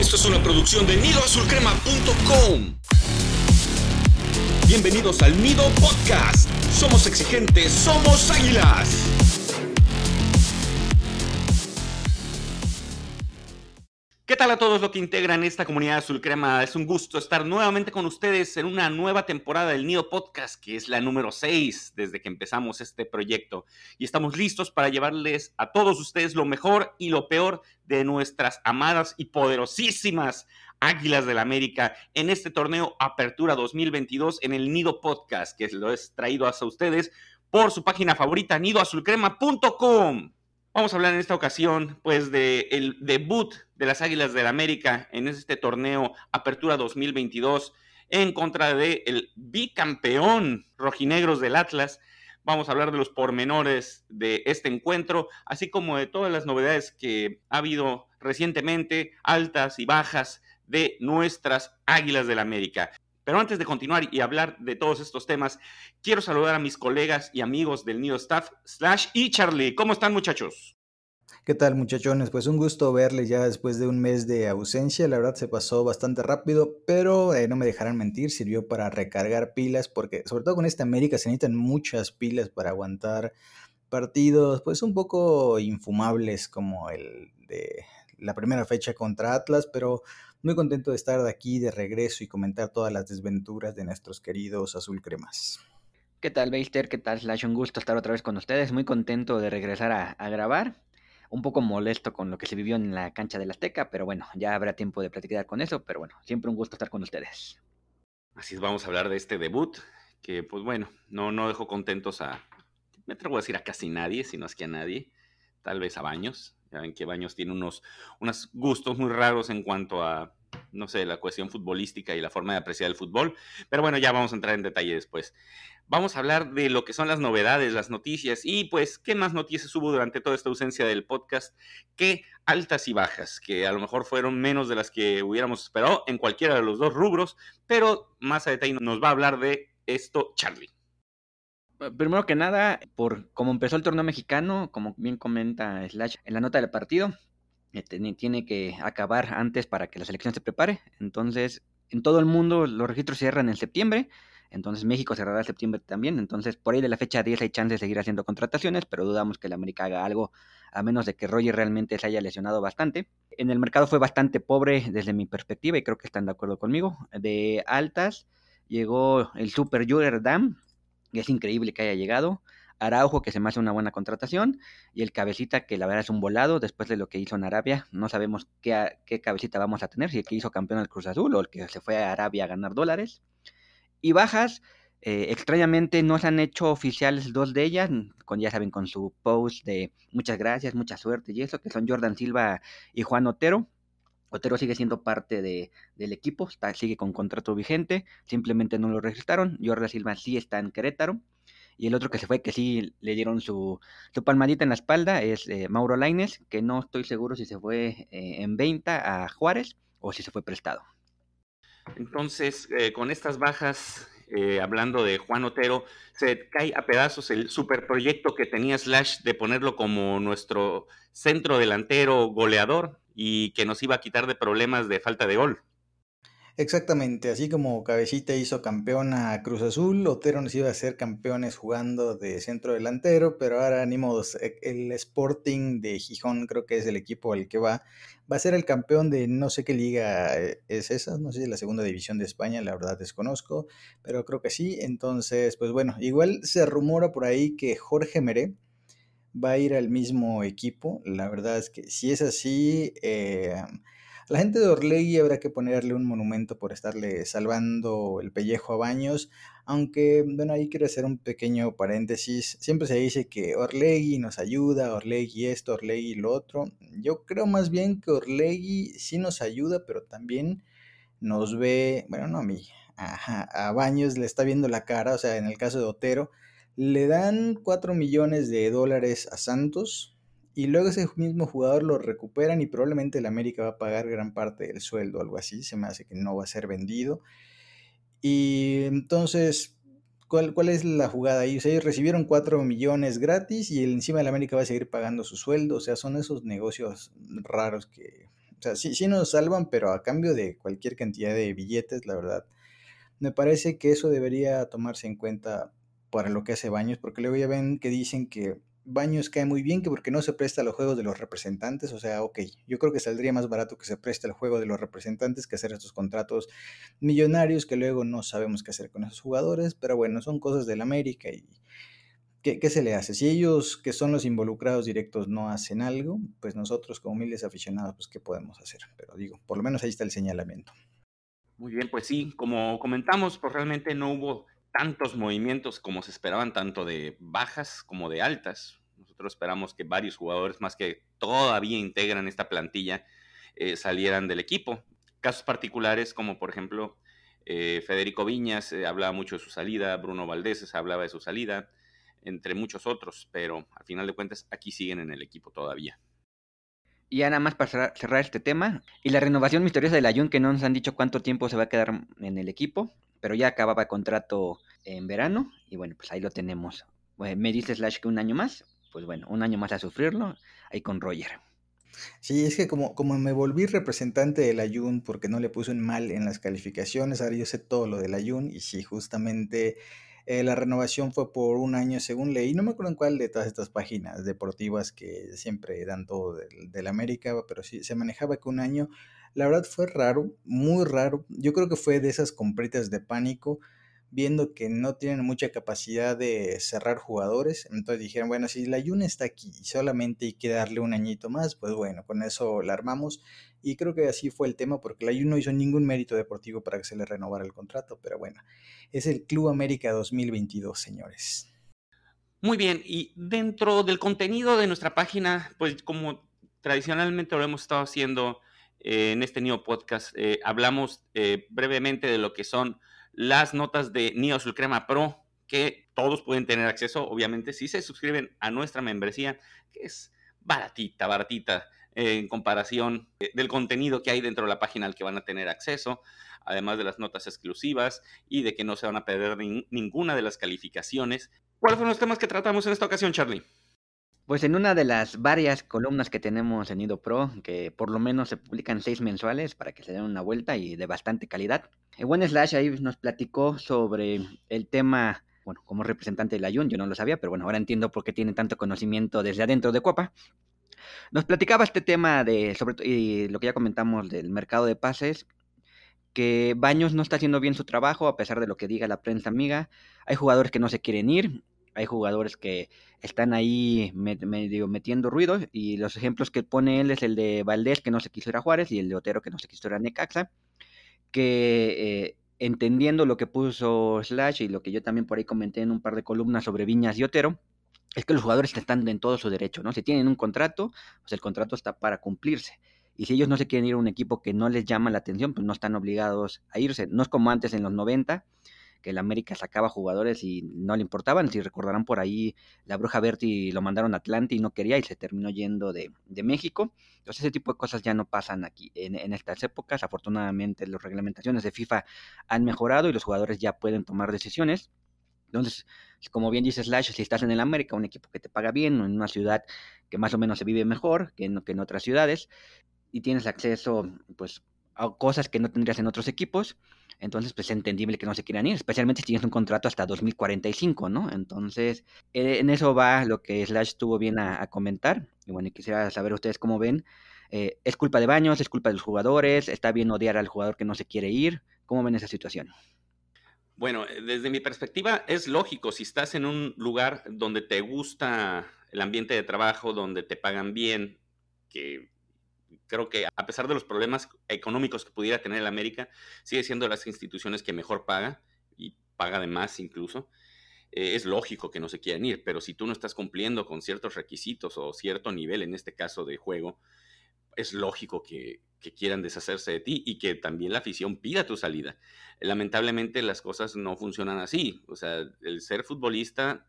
Esto es una producción de nidoazulcrema.com. Bienvenidos al Nido Podcast. Somos exigentes, somos águilas. A todos los que integran esta comunidad azul crema? Es un gusto estar nuevamente con ustedes en una nueva temporada del Nido Podcast, que es la número 6 desde que empezamos este proyecto. Y estamos listos para llevarles a todos ustedes lo mejor y lo peor de nuestras amadas y poderosísimas Águilas del América en este torneo Apertura 2022 en el Nido Podcast, que lo es traído hasta ustedes por su página favorita, nidoazulcrema.com. Vamos a hablar en esta ocasión, pues, del el debut de las Águilas del la América en este torneo Apertura 2022 en contra del el bicampeón rojinegros del Atlas. Vamos a hablar de los pormenores de este encuentro, así como de todas las novedades que ha habido recientemente, altas y bajas de nuestras Águilas del América. Pero antes de continuar y hablar de todos estos temas, quiero saludar a mis colegas y amigos del Nido Staff slash y Charlie. ¿Cómo están muchachos? ¿Qué tal muchachones? Pues un gusto verles ya después de un mes de ausencia. La verdad se pasó bastante rápido, pero eh, no me dejarán mentir, sirvió para recargar pilas, porque sobre todo con esta América se necesitan muchas pilas para aguantar partidos, pues un poco infumables como el de la primera fecha contra Atlas, pero muy contento de estar de aquí de regreso y comentar todas las desventuras de nuestros queridos azul cremas. ¿Qué tal, Beister? ¿Qué tal, Slash? Un gusto estar otra vez con ustedes. Muy contento de regresar a, grabar. Un poco molesto con lo que se vivió en la cancha del Azteca, pero bueno, ya habrá tiempo de platicar con eso. Pero bueno, siempre un gusto estar con ustedes. Así es, vamos a hablar de este debut, que pues bueno, no, no dejó contentos a, me atrevo a decir a casi nadie, si no es que a nadie, tal vez a Baños, ya ven que Baños tiene unos, unos gustos muy raros en cuanto a, no sé, la cuestión futbolística y la forma de apreciar el fútbol. Pero bueno, ya vamos a entrar en detalle después. Vamos a hablar de lo que son las novedades, las noticias y pues qué más noticias hubo durante toda esta ausencia del podcast, qué altas y bajas, que a lo mejor fueron menos de las que hubiéramos esperado en cualquiera de los dos rubros, pero más a detalle nos va a hablar de esto Charlie. Eh, primero que nada, por cómo empezó el torneo mexicano, como bien comenta Slash en la nota del partido, eh, tiene que acabar antes para que la selección se prepare. Entonces, en todo el mundo los registros cierran en septiembre. Entonces México cerrará en septiembre también. Entonces, por ahí de la fecha 10 hay chance de seguir haciendo contrataciones, pero dudamos que el América haga algo, a menos de que Roger realmente se haya lesionado bastante. En el mercado fue bastante pobre desde mi perspectiva, y creo que están de acuerdo conmigo. De altas llegó el Super Juror Dam, es increíble que haya llegado. Araujo, que se me hace una buena contratación, y el Cabecita, que la verdad es un volado después de lo que hizo en Arabia. No sabemos qué, Cabecita vamos a tener, si el que hizo campeón al Cruz Azul o el que se fue a Arabia a ganar dólares. Y bajas, eh, extrañamente no se han hecho oficiales dos de ellas, con, ya saben, con su post de muchas gracias, mucha suerte y eso, que son Jordan Silva y Juan Otero. Otero sigue siendo parte de, del equipo, sigue con contrato vigente, simplemente no lo registraron. Jordan Silva sí está en Querétaro. Y el otro que se fue, que sí le dieron su, su palmadita en la espalda, es eh, Mauro Laines, que no estoy seguro si se fue eh, en venta a Juárez o si se fue prestado. Entonces, eh, con estas bajas, hablando de Juan Otero, se cae a pedazos el superproyecto que tenía Slash de ponerlo como nuestro centro delantero goleador y que nos iba a quitar de problemas de falta de gol. Exactamente, así como Cabecita hizo campeón a Cruz Azul, Otero nos iba a ser campeones jugando de centro delantero, pero ahora ni modos, e, el Sporting de Gijón creo que es el equipo al que va, va a ser el campeón de no sé qué liga eh, es esa, no sé si la segunda división de España, la verdad desconozco, pero creo que sí, entonces pues bueno, igual se rumora por ahí que Jorge Meré, va a ir al mismo equipo. La verdad es que si es así, eh, a la gente de Orlegui habrá que ponerle un monumento por estarle salvando el pellejo a Baños. Aunque, bueno, ahí quiero hacer un pequeño paréntesis. Siempre se dice que Orlegui nos ayuda, Orlegui esto, Orlegui lo otro. Yo creo más bien que Orlegui sí nos ayuda, pero también nos ve, bueno, no a mí, a, a Baños le está viendo la cara, o sea, en el caso de Otero le dan 4 millones de dólares a Santos y luego ese mismo jugador lo recuperan y probablemente el América va a pagar gran parte del sueldo, algo así, se me hace que no va a ser vendido. Y entonces, ¿cuál, es la jugada ahí? Ellos recibieron 4 millones gratis y encima el América va a seguir pagando su sueldo, o sea, son esos negocios raros que O sea, sí nos salvan, pero a cambio de cualquier cantidad de billetes, la verdad. Me parece que eso debería tomarse en cuenta para lo que hace Baños, porque luego ya ven que dicen que Baños cae muy bien, que porque no se presta a los juegos de los representantes, o sea, ok, yo creo que saldría más barato que se preste al juego de los representantes que hacer estos contratos millonarios que luego no sabemos qué hacer con esos jugadores, pero bueno, son cosas del América y ¿qué, ¿qué, se le hace? Si ellos, que son los involucrados directos, no hacen algo, pues nosotros como humildes aficionados, pues ¿qué podemos hacer? Pero digo, por lo menos ahí está el señalamiento. Muy bien, pues sí, como comentamos, pues realmente no hubo tantos movimientos como se esperaban, tanto de bajas como de altas. Nosotros esperamos que varios jugadores más que todavía integran esta plantilla eh, salieran del equipo. Casos particulares como por ejemplo eh, Federico Viñas eh, hablaba mucho de su salida, Bruno Valdés hablaba de su salida, entre muchos otros, pero al final de cuentas aquí siguen en el equipo todavía. Y ya nada más para cerrar este tema, y la renovación misteriosa de la que no nos han dicho cuánto tiempo se va a quedar en el equipo, pero ya acababa contrato en verano y bueno, pues ahí lo tenemos. me dice Slash que un año más, pues bueno, un año más a sufrirlo, ahí con Roger. Sí, es que como, como me volví representante del Ayun porque no le puse un mal en las calificaciones, ahora yo sé todo lo del Ayun y sí, justamente eh, la renovación fue por un año según leí, no me acuerdo en cuál de todas estas páginas deportivas que siempre dan todo del, del América, pero sí, se manejaba que un año la verdad fue raro, muy raro. Yo creo que fue de esas compritas de pánico, viendo que no tienen mucha capacidad de cerrar jugadores. Entonces dijeron, bueno, si la Yuna está aquí y solamente hay que darle un añito más, pues bueno, con eso la armamos. Y creo que así fue el tema, porque la Yuna no hizo ningún mérito deportivo para que se le renovara el contrato. Pero bueno, es el Club América 2022, señores. Muy bien, y dentro del contenido de nuestra página, pues como tradicionalmente lo hemos estado haciendo, eh, en este Neo Podcast eh, hablamos eh, brevemente de lo que son las notas de Neo Crema Pro, que todos pueden tener acceso, obviamente, si se suscriben a nuestra membresía, que es baratita, baratita en comparación del contenido que hay dentro de la página al que van a tener acceso, además de las notas exclusivas y de que no se van a perder ninguna de las calificaciones. ¿Cuáles fueron los temas que tratamos en esta ocasión, Charlie? Pues en una de las varias columnas que tenemos en Ido Pro, que por lo menos se publican seis mensuales para que se den una vuelta y de bastante calidad, buen Slash ahí nos platicó sobre el tema, bueno, como representante de la Jun, yo no lo sabía, pero bueno, ahora entiendo por qué tiene tanto conocimiento desde adentro de Copa. Nos platicaba este tema de, sobre y lo que ya comentamos del mercado de pases, que Baños no está haciendo bien su trabajo a pesar de lo que diga la prensa amiga. Hay jugadores que no se quieren ir, hay jugadores que están ahí medio metiendo ruido y los ejemplos que pone él es el de Valdés que no se quiso ir a Juárez y el de Otero que no se quiso ir a Necaxa, que eh, entendiendo lo que puso Slash y lo que yo también por ahí comenté en un par de columnas sobre Viñas y Otero, es que los jugadores están en todo su derecho, ¿no? Si tienen un contrato, pues el contrato está para cumplirse. Y si ellos no se quieren ir a un equipo que no les llama la atención, pues no están obligados a irse. No es como antes en los 90, que el América sacaba jugadores y no le importaban. Si recordarán por ahí, la Bruja Berti lo mandaron a Atlanta y no quería y se terminó yendo de, México. Entonces ese tipo de cosas ya no pasan aquí en, estas épocas. Afortunadamente las reglamentaciones de FIFA han mejorado y los jugadores ya pueden tomar decisiones. Entonces, como bien dice Slash, si estás en el América, un equipo que te paga bien, en una ciudad que más o menos se vive mejor que en, que en otras ciudades, y tienes acceso pues, cosas que no tendrías en otros equipos, entonces, pues es entendible que no se quieran ir, especialmente si tienes un contrato hasta 2045, ¿no? Entonces, eh, en eso va lo que Slash tuvo bien a, comentar. Y bueno, quisiera saber ustedes cómo ven. Eh, ¿Es culpa de Baños? ¿Es culpa de los jugadores? ¿Está bien odiar al jugador que no se quiere ir? ¿Cómo ven esa situación? Bueno, eh, desde mi perspectiva es lógico, si estás en un lugar donde te gusta el ambiente de trabajo, donde te pagan bien, que creo que a pesar de los problemas económicos que pudiera tener el América, sigue siendo de las instituciones que mejor paga y paga de más incluso. Eh, es lógico que no se quieran ir, pero si tú no estás cumpliendo con ciertos requisitos o cierto nivel, en este caso de juego, es lógico que, quieran deshacerse de ti y que también la afición pida tu salida. Lamentablemente las cosas no funcionan así. O sea, el ser futbolista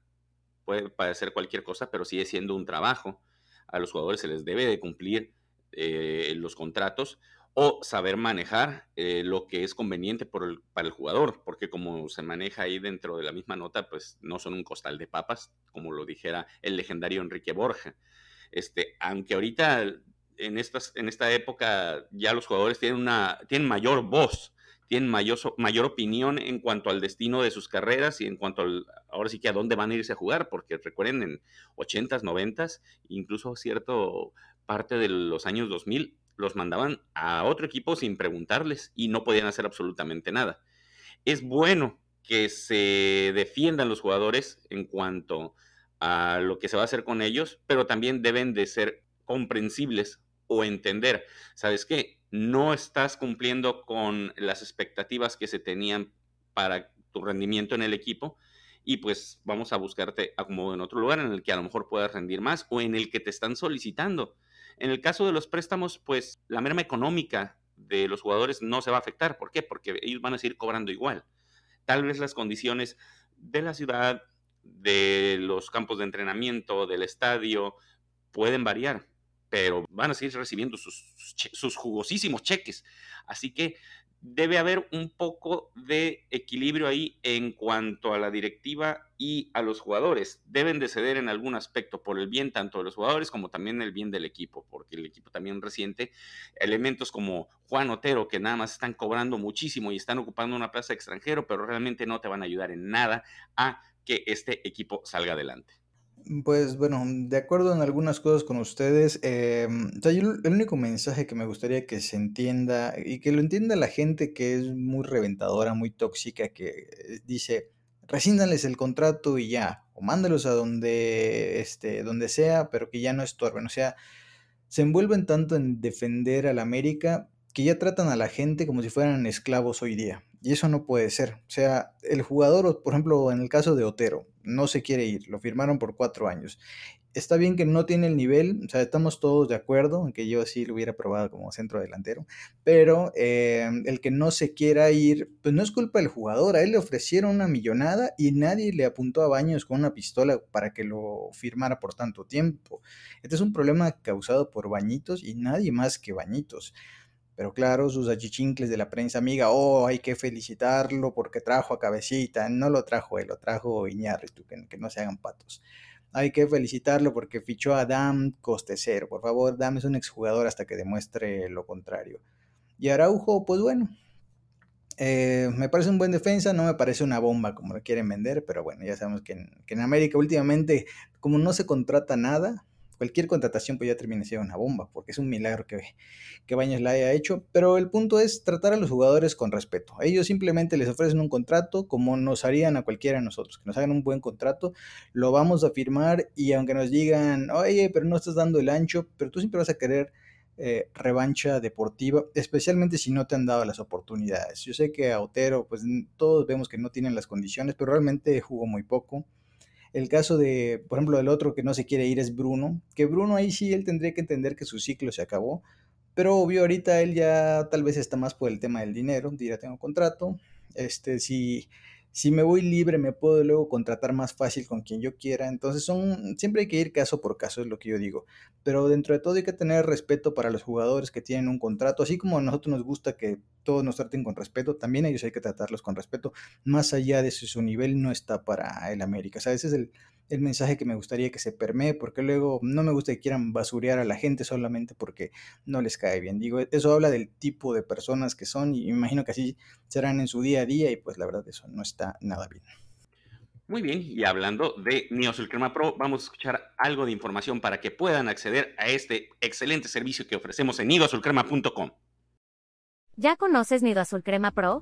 puede parecer cualquier cosa, pero sigue siendo un trabajo. A los jugadores se les debe de cumplir eh, los contratos o saber manejar eh, lo que es conveniente para el jugador, porque como se maneja ahí dentro de la misma nota, pues no son un costal de papas, como lo dijera el legendario Enrique Borja. Este, aunque ahorita en, estas, en esta época ya los jugadores tienen, una, tienen mayor voz, tienen mayor, mayor opinión en cuanto al destino de sus carreras y en cuanto ahora sí que a dónde van a irse a jugar, porque recuerden, en 80s, 90s, incluso cierto parte de los años 2000, los mandaban a otro equipo sin preguntarles y no podían hacer absolutamente nada. Es bueno que se defiendan los jugadores en cuanto a lo que se va a hacer con ellos, pero también deben de ser comprensibles o entender, ¿sabes qué? No estás cumpliendo con las expectativas que se tenían para tu rendimiento en el equipo y pues vamos a buscarte acomodo en otro lugar en el que a lo mejor puedas rendir más o en el que te están solicitando. En el caso de los préstamos, pues la merma económica de los jugadores no se va a afectar. ¿Por qué? Porque ellos van a seguir cobrando igual. Tal vez las condiciones de la ciudad, de los campos de entrenamiento, del estadio, pueden variar, pero van a seguir recibiendo sus, sus jugosísimos cheques. Así que debe haber un poco de equilibrio ahí en cuanto a la directiva y a los jugadores. Deben de ceder en algún aspecto por el bien tanto de los jugadores como también el bien del equipo, porque el equipo también resiente elementos como Juan Otero, que nada más están cobrando muchísimo y están ocupando una plaza extranjero, pero realmente no te van a ayudar en nada a que este equipo salga adelante. Pues bueno, de acuerdo en algunas cosas con ustedes, em, el único mensaje que me gustaría que se entienda y que lo entienda la gente que es muy reventadora, muy tóxica, que dice, rescíndanles el contrato y ya, o mándalos a donde, este, donde sea, pero que ya no estorben. O sea, se envuelven tanto en defender a la América que ya tratan a la gente como si fueran esclavos hoy día. Y eso no puede ser. O sea, el jugador, por ejemplo, en el caso de Otero, no se quiere ir, lo firmaron por cuatro años. Está bien que no tiene el nivel, o sea, estamos todos de acuerdo, aunque yo sí lo hubiera probado como centro delantero, pero eh, el que no se quiera ir, pues no es culpa del jugador, a él le ofrecieron una millonada y nadie le apuntó a Baños con una pistola para que lo firmara por tanto tiempo. Este es un problema causado por Bañitos y nadie más que Bañitos. Pero claro, sus achichincles de la prensa amiga, oh, hay que felicitarlo porque trajo a Cabecita. No lo trajo él, lo trajo Iñárritu, que, que no se hagan patos. Hay que felicitarlo porque fichó a Dam coste cero. Por favor, Dam es un exjugador hasta que demuestre lo contrario. Y Araujo, pues bueno, eh, me parece un buen defensa, no me parece una bomba como lo quieren vender, pero bueno, ya sabemos que que en América últimamente, como no se contrata nada, cualquier contratación pues ya termina siendo una bomba, porque es un milagro que, que Baños la haya hecho, pero el punto es tratar a los jugadores con respeto. Ellos simplemente les ofrecen un contrato como nos harían a cualquiera de nosotros, que nos hagan un buen contrato, lo vamos a firmar y aunque nos digan, oye, pero no estás dando el ancho, pero tú siempre vas a querer eh, revancha deportiva, especialmente si no te han dado las oportunidades. Yo sé que a Otero, pues todos vemos que no tienen las condiciones, pero realmente jugó muy poco. El caso de, por ejemplo, el otro que no se quiere ir es Bruno, que Bruno ahí sí él tendría que entender que su ciclo se acabó, pero obvio ahorita él ya tal vez está más por el tema del dinero, dirá tengo contrato, este si si me voy libre me puedo luego contratar más fácil con quien yo quiera. Entonces son, siempre hay que ir caso por caso, es lo que yo digo. Pero dentro de todo hay que tener respeto para los jugadores que tienen un contrato, así como a nosotros nos gusta que todos nos traten con respeto, también ellos hay que tratarlos con respeto, más allá de si su nivel no está para el América. O sea, ese es el, el mensaje que me gustaría que se permee, porque luego no me gusta que quieran basurear a la gente solamente porque no les cae bien. Digo, eso habla del tipo de personas que son y me imagino que así serán en su día a día y pues la verdad eso no está nada bien. Muy bien, y hablando de Neosul Crema Pro, vamos a escuchar algo de información para que puedan acceder a este excelente servicio que ofrecemos en nidoazulcrema.com. ¿Ya conoces Nido Azul Crema Pro?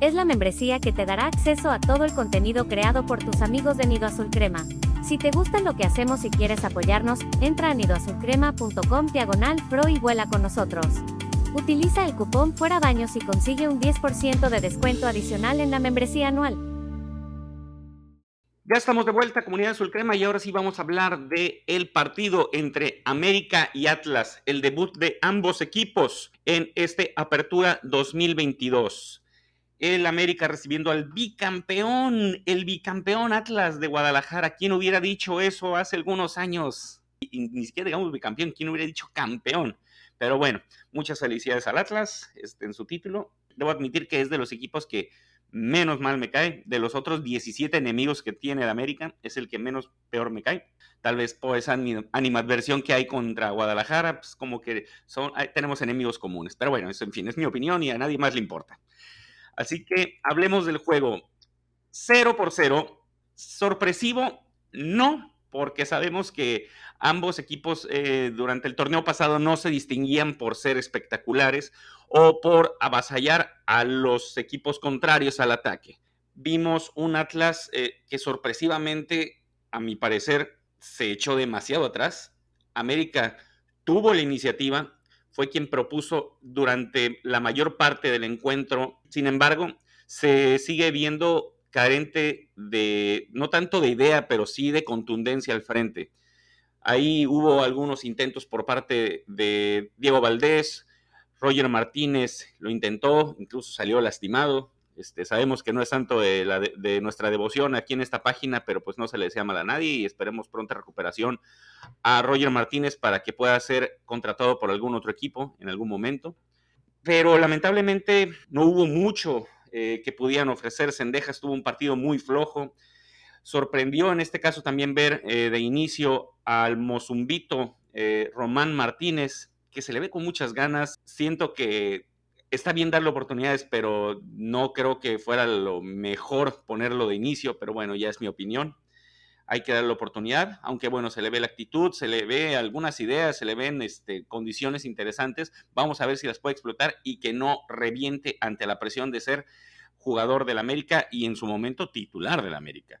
Es la membresía que te dará acceso a todo el contenido creado por tus amigos de Nido Azul Crema. Si te gusta lo que hacemos y quieres apoyarnos, entra a nidoazulcrema.com diagonal pro y vuela con nosotros. Utiliza el cupón Fuera Baños y consigue un 10% de descuento adicional en la membresía anual. Ya estamos de vuelta, comunidad Azul Crema, y ahora sí vamos a hablar de el partido entre América y Atlas, el debut de ambos equipos en este Apertura 2022 el América recibiendo al bicampeón, el bicampeón Atlas de Guadalajara. ¿Quién hubiera dicho eso hace algunos años? Y, ni siquiera digamos bicampeón, ¿quién hubiera dicho campeón? Pero bueno, muchas felicidades al Atlas este, en su título. Debo admitir que es de los equipos que menos mal me cae. De los otros 17 enemigos que tiene el América, es el que menos peor me cae. Tal vez por esa animadversión que hay contra Guadalajara, pues como que son, tenemos enemigos comunes. Pero bueno, eso en fin, es mi opinión y a nadie más le importa. Así que hablemos del juego. 0 por 0. Sorpresivo, no, porque sabemos que ambos equipos eh, durante el torneo pasado no se distinguían por ser espectaculares o por avasallar a los equipos contrarios al ataque. Vimos un Atlas eh, que sorpresivamente, a mi parecer, se echó demasiado atrás. América tuvo la iniciativa, fue quien propuso durante la mayor parte del encuentro. Sin embargo, se sigue viendo carente de, no tanto de idea, pero sí de contundencia al frente. Ahí hubo algunos intentos por parte de Diego Valdés, Roger Martínez lo intentó, incluso salió lastimado. Este, sabemos que no es tanto de, nuestra devoción aquí en esta página, pero pues no se le desea mal a nadie y esperemos pronta recuperación a Roger Martínez para que pueda ser contratado por algún otro equipo en algún momento. Pero lamentablemente no hubo mucho eh, que pudieran ofrecer. Sendejas tuvo un partido muy flojo. Sorprendió en este caso también ver eh, de inicio al Mozumbito eh, Román Martínez, que se le ve con muchas ganas. Siento que está bien darle oportunidades, pero no creo que fuera lo mejor ponerlo de inicio, pero bueno, ya es mi opinión. Hay que darle oportunidad, aunque bueno, se le ve la actitud, se le ve algunas ideas, se le ven este, condiciones interesantes. Vamos a ver si las puede explotar y que no reviente ante la presión de ser jugador del América y en su momento titular del América.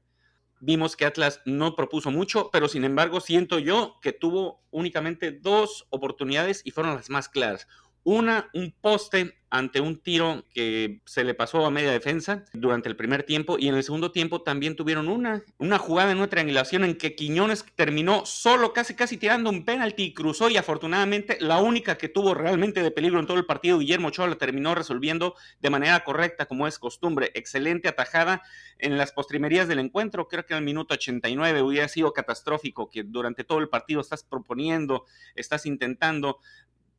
Vimos que Atlas no propuso mucho, pero sin embargo siento yo que tuvo únicamente dos oportunidades y fueron las más claras. Una, un poste ante un tiro que se le pasó a media defensa durante el primer tiempo y en el segundo tiempo también tuvieron una, una jugada en una triangulación en que Quiñones terminó solo casi casi tirando un penalti y cruzó y afortunadamente la única que tuvo realmente de peligro en todo el partido, Guillermo Ochoa, la terminó resolviendo de manera correcta como es costumbre. Excelente atajada en las postrimerías del encuentro, creo que el minuto 89 hubiera sido catastrófico que durante todo el partido estás proponiendo, estás intentando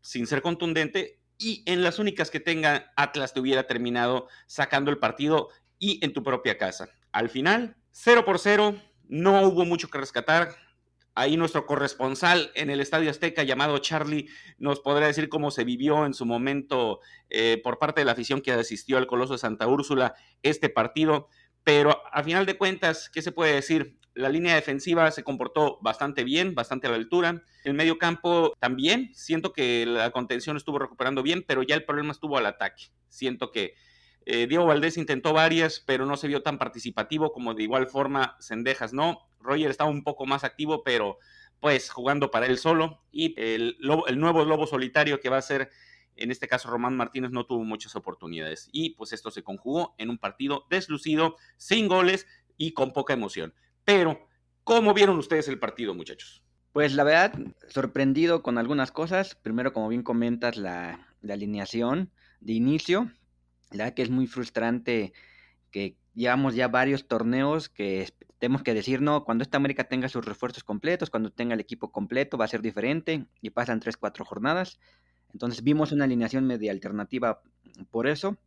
sin ser contundente y en las únicas que tenga Atlas te hubiera terminado sacando el partido y en tu propia casa. Al final, 0 por 0, no hubo mucho que rescatar. Ahí nuestro corresponsal en el Estadio Azteca llamado Charlie nos podrá decir cómo se vivió en su momento eh, por parte de la afición que asistió al Coloso de Santa Úrsula este partido. Pero a final de cuentas, ¿qué se puede decir? La línea defensiva se comportó bastante bien, bastante a la altura. El medio campo también. Siento que la contención estuvo recuperando bien, pero ya el problema estuvo al ataque. Siento que eh, Diego Valdés intentó varias, pero no se vio tan participativo como de igual forma Sendejas no. Roger estaba un poco más activo, pero pues jugando para él solo. Y el, el nuevo lobo solitario que va a ser en este caso Román Martínez no tuvo muchas oportunidades y pues esto se conjugó en un partido deslucido, sin goles y con poca emoción. Pero, ¿cómo vieron ustedes el partido, muchachos? Pues la verdad, sorprendido con algunas cosas. Primero, como bien comentas, la, alineación de inicio. La verdad que es muy frustrante que llevamos ya varios torneos que tenemos que decir, no, cuando esta América tenga sus refuerzos completos, cuando tenga el equipo completo, va a ser diferente y pasan 3, 4 jornadas. Entonces vimos una alineación media alternativa por eso.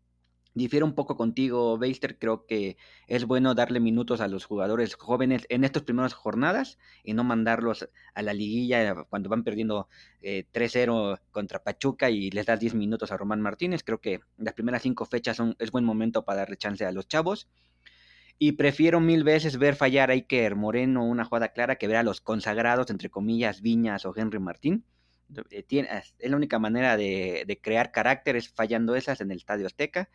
Difiero un poco contigo, Beister. Creo que es bueno darle minutos a los jugadores jóvenes en estas primeras jornadas y no mandarlos a la liguilla cuando van perdiendo 3-0 eh, contra Pachuca y les das 10 minutos a Román Martínez. Creo que las primeras cinco fechas son, es buen momento para darle chance a los chavos. Y prefiero mil veces ver fallar a Iker Moreno una jugada clara que ver a los consagrados, entre comillas, Viñas o Henry Martín. Eh, es la única manera de, de crear carácter, es fallando esas en el Estadio Azteca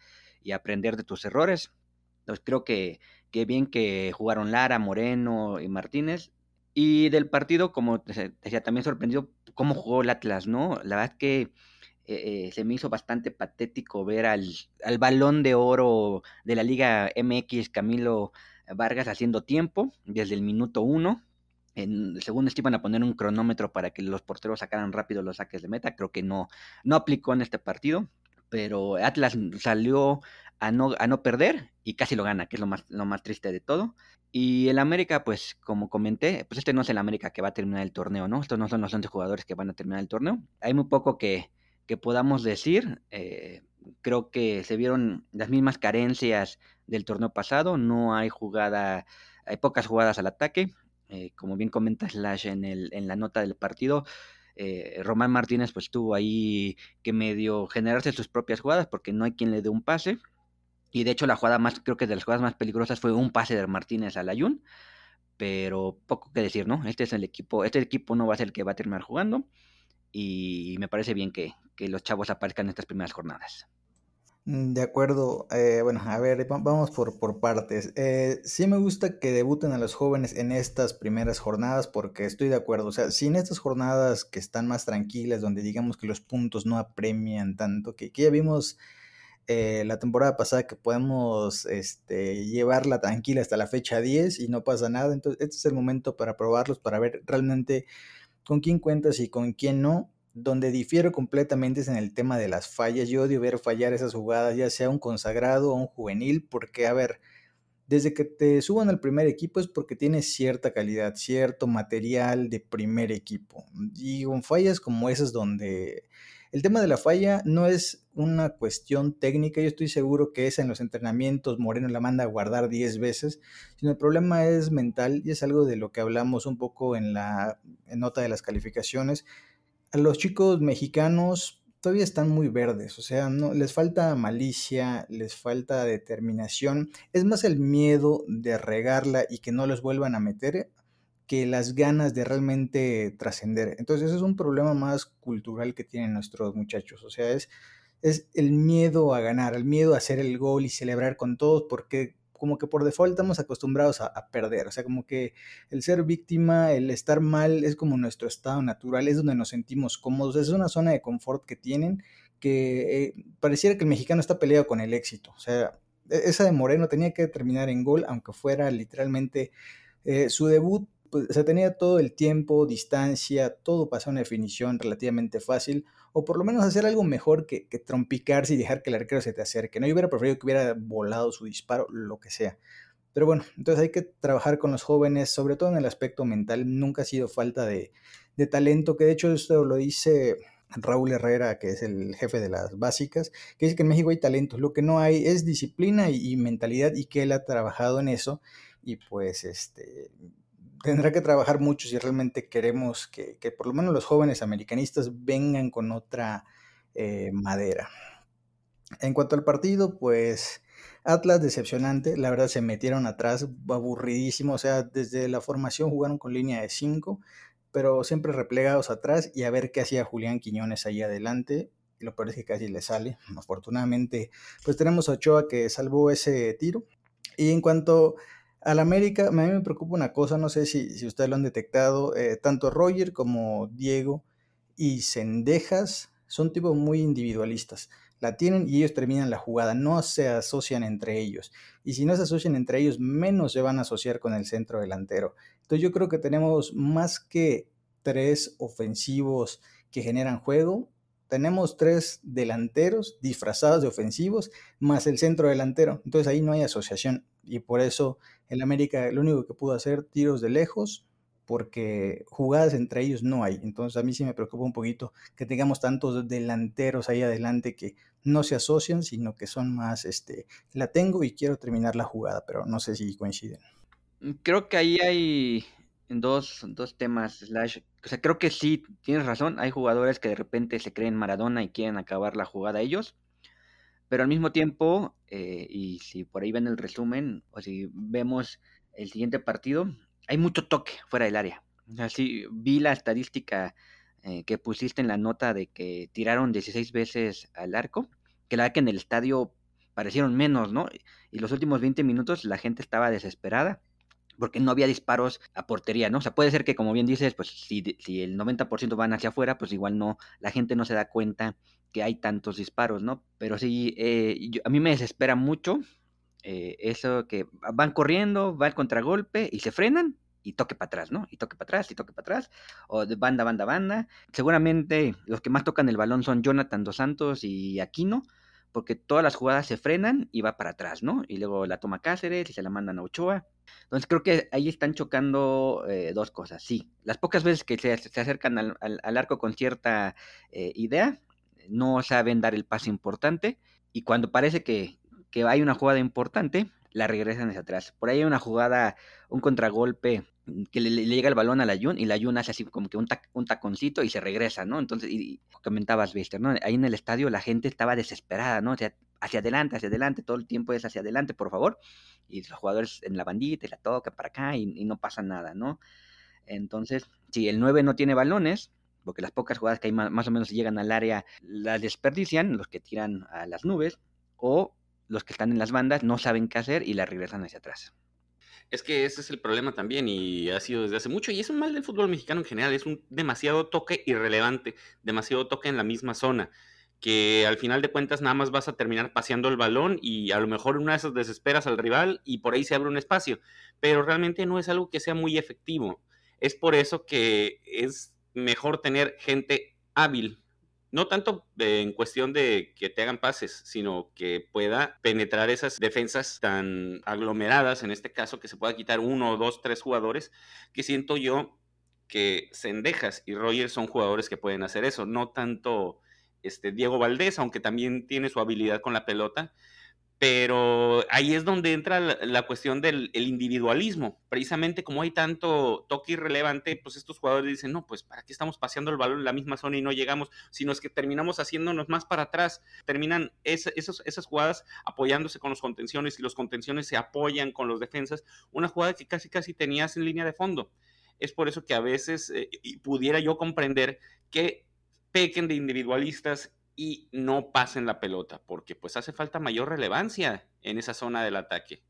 y aprender de tus errores. Entonces creo que, bien que jugaron Lara, Moreno y Martínez. Y del partido, como decía, también sorprendió cómo jugó el Atlas, ¿no? La verdad es que eh, eh, se me hizo bastante patético ver al, al, balón de oro de la Liga MX, Camilo Vargas, haciendo tiempo desde el minuto uno. En, según iban a poner un cronómetro para que los porteros sacaran rápido los saques de meta. Creo que no, no aplicó en este partido pero Atlas salió a no, a no perder y casi lo gana, que es lo más, lo más triste de todo. Y el América, pues como comenté, pues este no es el América que va a terminar el torneo, ¿no? Estos no son los 11 jugadores que van a terminar el torneo. Hay muy poco que, que podamos decir. Eh, creo que se vieron las mismas carencias del torneo pasado, no hay jugada, hay pocas jugadas al ataque, eh, como bien comenta Slash en, el, en la nota del partido, eh, Román Martínez pues tuvo ahí que medio generarse sus propias jugadas porque no hay quien le dé un pase. Y de hecho la jugada más, creo que de las jugadas más peligrosas fue un pase de Martínez al Ayun. Pero poco que decir, ¿no? Este es el equipo, este equipo no va a ser el que va a terminar jugando. Y me parece bien que, que los chavos aparezcan en estas primeras jornadas. Mm, de acuerdo, eh, bueno, a ver, vamos por, por partes. Eh, sí me gusta que debuten a los jóvenes en estas primeras jornadas porque estoy de acuerdo, o sea, si en estas jornadas que están más tranquilas, donde digamos que los puntos no apremian tanto, que, ya vimos eh, la temporada pasada que podemos este, llevarla tranquila hasta la fecha 10 y no pasa nada, entonces este es el momento para probarlos, para ver realmente con quién cuentas y con quién no donde difiero completamente es en el tema de las fallas. Yo odio ver fallar esas jugadas, ya sea un consagrado o un juvenil, porque, a ver, desde que te suban al primer equipo es porque tienes cierta calidad, cierto material de primer equipo. Y con fallas como esas donde el tema de la falla no es una cuestión técnica, yo estoy seguro que es en los entrenamientos Moreno la manda a guardar 10 veces, sino el problema es mental y es algo de lo que hablamos un poco en la nota de las calificaciones, a los chicos mexicanos todavía están muy verdes, o sea, no les falta malicia, les falta determinación, es más el miedo de regarla y que no los vuelvan a meter que las ganas de realmente trascender. Entonces, es un problema más cultural que tienen nuestros muchachos, o sea, es es el miedo a ganar, el miedo a hacer el gol y celebrar con todos porque como que por default estamos acostumbrados a, perder, o sea, como que el ser víctima, el estar mal es como nuestro estado natural, es donde nos sentimos cómodos, es una zona de confort que tienen que eh, pareciera que el mexicano está peleado con el éxito, o sea, e, esa de Moreno tenía que terminar en gol, aunque fuera literalmente eh, su debut, pues, se tenía todo el tiempo, distancia, todo pasó una definición relativamente fácil, o por lo menos hacer algo mejor que, que trompicarse y dejar que el arquero se te acerque. No, yo hubiera preferido que hubiera volado su disparo, lo que sea. Pero bueno, entonces hay que trabajar con los jóvenes, sobre todo en el aspecto mental. Nunca ha sido falta de, talento, que de hecho esto lo dice Raúl Herrera, que es el jefe de las básicas, que dice que en México hay talento, lo que no hay es disciplina y mentalidad y que él ha trabajado en eso y pues este tendrá que trabajar mucho si realmente queremos que, por lo menos los jóvenes americanistas vengan con otra eh, madera. En cuanto al partido, pues Atlas decepcionante, la verdad se metieron atrás, aburridísimo, o sea, desde la formación jugaron con línea de 5, pero siempre replegados atrás y a ver qué hacía Julián Quiñones ahí adelante. Y lo peor es que casi le sale. Afortunadamente, pues tenemos a Ochoa que salvó ese tiro. Y en cuanto al América, a mí me preocupa una cosa, no sé si, ustedes lo han detectado, eh, tanto Roger como Diego y Sendejas son tipos muy individualistas. La tienen y ellos terminan la jugada, no se asocian entre ellos. Y si no se asocian entre ellos, menos se van a asociar con el centro delantero. Entonces yo creo que tenemos más que tres ofensivos que generan juego, tenemos tres delanteros disfrazados de ofensivos más el centro delantero. Entonces ahí no hay asociación y por eso el América lo único que pudo hacer tiros de lejos porque jugadas entre ellos no hay. Entonces a mí sí me preocupa un poquito que tengamos tantos delanteros ahí adelante que no se asocian, sino que son más, este, la tengo y quiero terminar la jugada, pero no sé si coinciden. Mm, creo que ahí hay dos, dos temas, Slash. O sea, creo que sí, tienes razón, hay jugadores que de repente se creen Maradona y quieren acabar la jugada ellos pero al mismo tiempo, eh, y si por ahí ven el resumen, o si vemos el siguiente partido, hay mucho toque fuera del área. O sea, sí, vi la estadística eh, que pusiste en la nota de que tiraron 16 veces al arco, que la verdad que en el estadio parecieron menos, ¿no? Y los últimos 20 minutos la gente estaba desesperada porque no había disparos a portería, ¿no? O sea, puede ser que, como bien dices, pues si, si el 90% van hacia afuera, pues igual no, la gente no se da cuenta que hay tantos disparos, ¿no? Pero sí, eh, a mí me desespera mucho eh, eso que van corriendo, va el contragolpe y se frenan y toque para atrás, ¿no? Y toque para atrás, y toque para atrás, o de banda, banda, banda. Seguramente los que más tocan el balón son Jonathan Dos Santos y Aquino, porque todas las jugadas se frenan y va para atrás, ¿no? Y luego la toma Cáceres y se la mandan a Ochoa. Entonces creo que ahí están chocando eh, dos cosas. Sí, las pocas veces que se, acercan al, arco con cierta idea, no saben dar el paso importante y cuando parece que, que hay una jugada importante, la regresan hacia atrás. Por ahí hay una jugada, un contragolpe que le, llega el balón a la Jun y la Jun hace así como que un, un taconcito y se regresa, ¿no? Entonces, y, comentabas, Víster, ¿no? Ahí en el estadio la gente estaba desesperada, ¿no? O sea, hacia adelante, hacia adelante, todo el tiempo es hacia adelante, por favor. Y los jugadores en la bandita y la tocan para acá y, no pasa nada, ¿no? Entonces, si el 9 no tiene balones, porque las pocas jugadas que hay más, o menos llegan al área las desperdician, los que tiran a las nubes, o los que están en las bandas no saben qué hacer y la regresan hacia atrás. Es que ese es el problema también y ha sido desde hace mucho y es un mal del fútbol mexicano en general, es un demasiado toque irrelevante, demasiado toque en la misma zona, que al final de cuentas nada más vas a terminar paseando el balón y a lo mejor una de esas desesperas al rival y por ahí se abre un espacio, pero realmente no es algo que sea muy efectivo. Es por eso que es mejor tener gente hábil no tanto en cuestión de que te hagan pases, sino que pueda penetrar esas defensas tan aglomeradas, en este caso, que se pueda quitar uno, dos, tres jugadores, que siento yo que Sendejas y Rogers son jugadores que pueden hacer eso, no tanto este, Diego Valdés, aunque también tiene su habilidad con la pelota, pero ahí es donde entra la, cuestión del individualismo. Precisamente como hay tanto toque irrelevante, pues estos jugadores dicen, no, pues ¿para qué estamos paseando el balón en la misma zona y no llegamos? Sino es que terminamos haciéndonos más para atrás. Terminan esas jugadas apoyándose con los contenciones y los contenciones se apoyan con los defensas. Una jugada que casi casi tenías en línea de fondo. Es por eso que a veces eh, pudiera yo comprender que pequen de individualistas y no pasen la pelota, porque pues hace falta mayor relevancia en esa zona del ataque.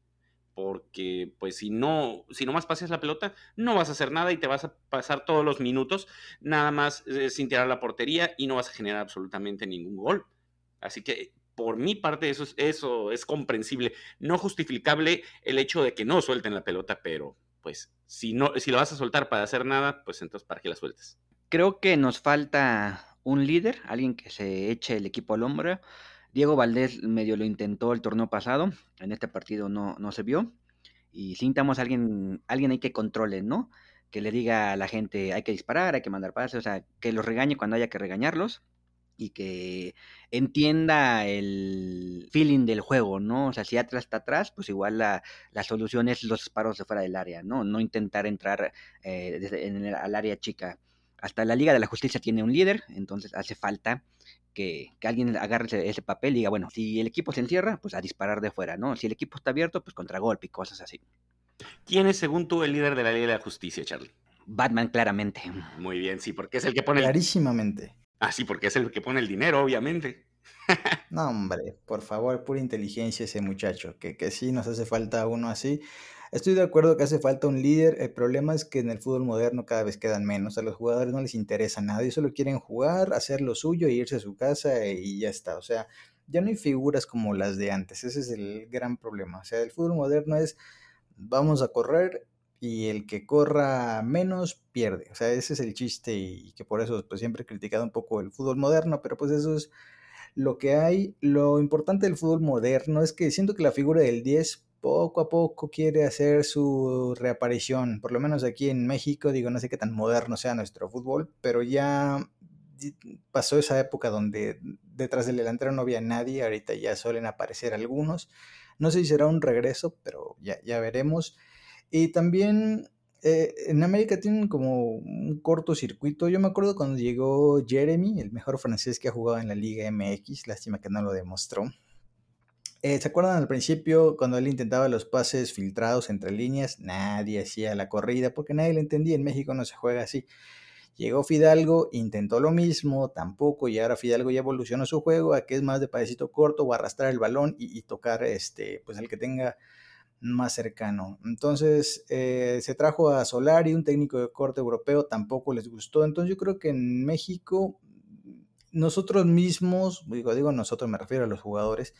Porque pues si no, si no más pases la pelota, no vas a hacer nada y te vas a pasar todos los minutos nada más eh, sin tirar la portería y no vas a generar absolutamente ningún gol. Así que por mi parte eso es, eso es comprensible. No justificable el hecho de que no suelten la pelota, pero pues si no, si la vas a soltar para hacer nada, pues entonces ¿para qué la sueltes? Creo que nos falta un líder, alguien que se eche el equipo al hombro. Diego Valdés medio lo intentó el torneo pasado, en este partido no, no se vio. Y sintamos alguien, alguien hay que controle, ¿no? Que le diga a la gente hay que disparar, hay que mandar pases, o sea, que los regañe cuando haya que regañarlos y que entienda el feeling del juego, ¿no? O sea, si atrás está atrás, pues igual la, la solución es los disparos de fuera del área, ¿no? No intentar entrar eh, en el, al área chica hasta la Liga de la Justicia tiene un líder, entonces hace falta que, alguien agarre ese, papel y diga, bueno, si el equipo se encierra, pues a disparar de fuera, ¿no? Si el equipo está abierto, pues contragolpe y cosas así. ¿Quién es, según tú, el líder de la Liga de la Justicia, Charlie? Batman, claramente. Muy bien, sí, porque es el que pone... Clarísimamente. Ah, sí, porque es el que pone el dinero, obviamente. no, hombre, por favor, pura inteligencia ese muchacho, que, que sí nos hace falta uno así. Estoy de acuerdo que hace falta un líder. El problema es que en el fútbol moderno cada vez quedan menos. A los jugadores no les interesa nada. Ellos solo quieren jugar, hacer lo suyo e irse a su casa y ya está. O sea, ya no hay figuras como las de antes. Ese es el gran problema. O sea, el fútbol moderno es vamos a correr y el que corra menos pierde. O sea, ese es el chiste y que por eso pues, siempre he criticado un poco el fútbol moderno, pero pues eso es lo que hay. Lo importante del fútbol moderno es que siento que la figura del 10 poco a poco quiere hacer su reaparición, por lo menos aquí en México, digo, no sé qué tan moderno sea nuestro fútbol, pero ya pasó esa época donde detrás del delantero no había nadie, ahorita ya suelen aparecer algunos, no sé si será un regreso, pero ya, ya veremos. Y también eh, en América tienen como un cortocircuito. Yo me acuerdo cuando llegó Jeremy, el mejor francés que ha jugado en la Liga MX, lástima que no lo demostró. Eh, ¿Se acuerdan al principio cuando él intentaba los pases filtrados entre líneas? Nadie hacía la corrida porque nadie le entendía. En México no se juega así. Llegó Fidalgo, intentó lo mismo, tampoco, y ahora Fidalgo ya evolucionó su juego a que es más de padecito corto o arrastrar el balón y, tocar este, pues el que tenga más cercano. Entonces eh, se trajo a Solari, un técnico de corte europeo, tampoco les gustó. Entonces yo creo que en México nosotros mismos, digo, digo nosotros, me refiero a los jugadores,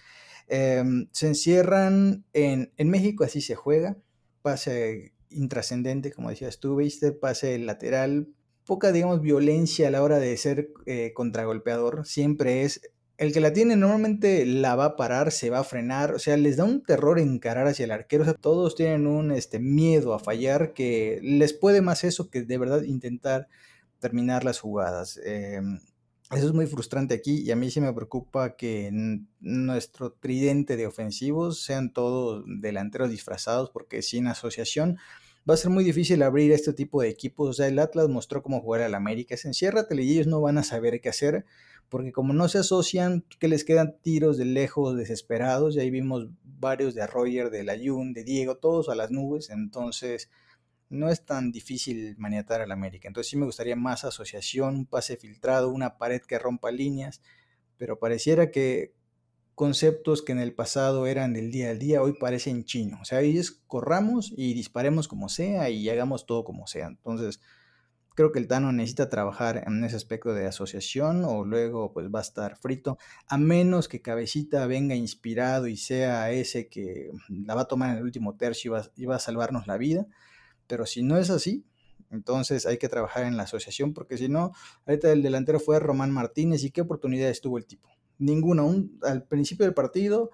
Em, se encierran en, en México, así se juega, pase intrascendente, como decías tú, viste, pase lateral, poca, digamos, violencia a la hora de ser eh, contragolpeador, siempre es el que la tiene normalmente la va a parar, se va a frenar, o sea, les da un terror encarar hacia el arquero, o sea, todos tienen un este, miedo a fallar que les puede más eso que de verdad intentar terminar las jugadas. Em, Eso es muy frustrante aquí y a mí sí me preocupa que nuestro tridente de ofensivos sean todos delanteros disfrazados porque sin asociación va a ser muy difícil abrir este tipo de equipos. O sea, el Atlas mostró cómo jugar al América. Se enciérratele y ellos no van a saber qué hacer porque como no se asocian, que les quedan tiros de lejos desesperados. Y ahí vimos varios de Roger, de Layun, de Diego, todos a las nubes. Entonces no es tan difícil maniatar al América. Entonces sí me gustaría más asociación, un pase filtrado, una pared que rompa líneas, pero pareciera que conceptos que en el pasado eran del día al día hoy parecen chino. O sea, es corramos y disparemos como sea y hagamos todo como sea. Entonces, creo que el Tano necesita trabajar en ese aspecto de asociación o luego pues va a estar frito, a menos que Cabecita venga inspirado y sea ese que la va a tomar en el último tercio y va a salvarnos la vida pero si no es así, entonces hay que trabajar en la asociación, porque si no, ahorita el delantero fue Román Martínez y qué oportunidades tuvo el tipo. Ninguna. al principio del partido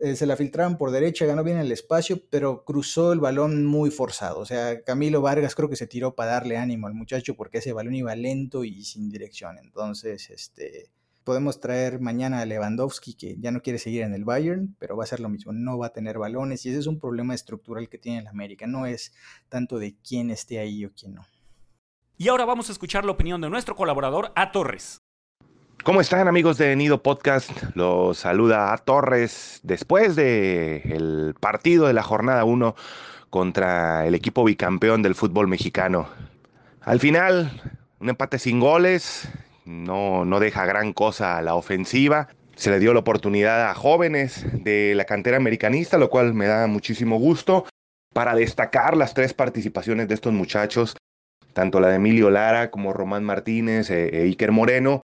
eh, se la filtraron por derecha, ganó bien el espacio, pero cruzó el balón muy forzado. O sea, Camilo Vargas creo que se tiró para darle ánimo al muchacho porque ese balón iba lento y sin dirección. Entonces, este, Podemos traer mañana a Lewandowski, que ya no quiere seguir en el Bayern, pero va a ser lo mismo, no va a tener balones y ese es un problema estructural que tiene el América, no es tanto de quién esté ahí o quién no. Y ahora vamos a escuchar la opinión de nuestro colaborador, A Torres. ¿Cómo están amigos de Nido Podcast? Los saluda A Torres después del partido de la jornada 1 contra el equipo bicampeón del fútbol mexicano. Al final, un empate sin goles no, no deja gran cosa a la ofensiva. Se le dio la oportunidad a jóvenes de la cantera americanista, lo cual me da muchísimo gusto para destacar las tres participaciones de estos muchachos, tanto la de Emilio Lara como Román Martínez e, e Iker Moreno.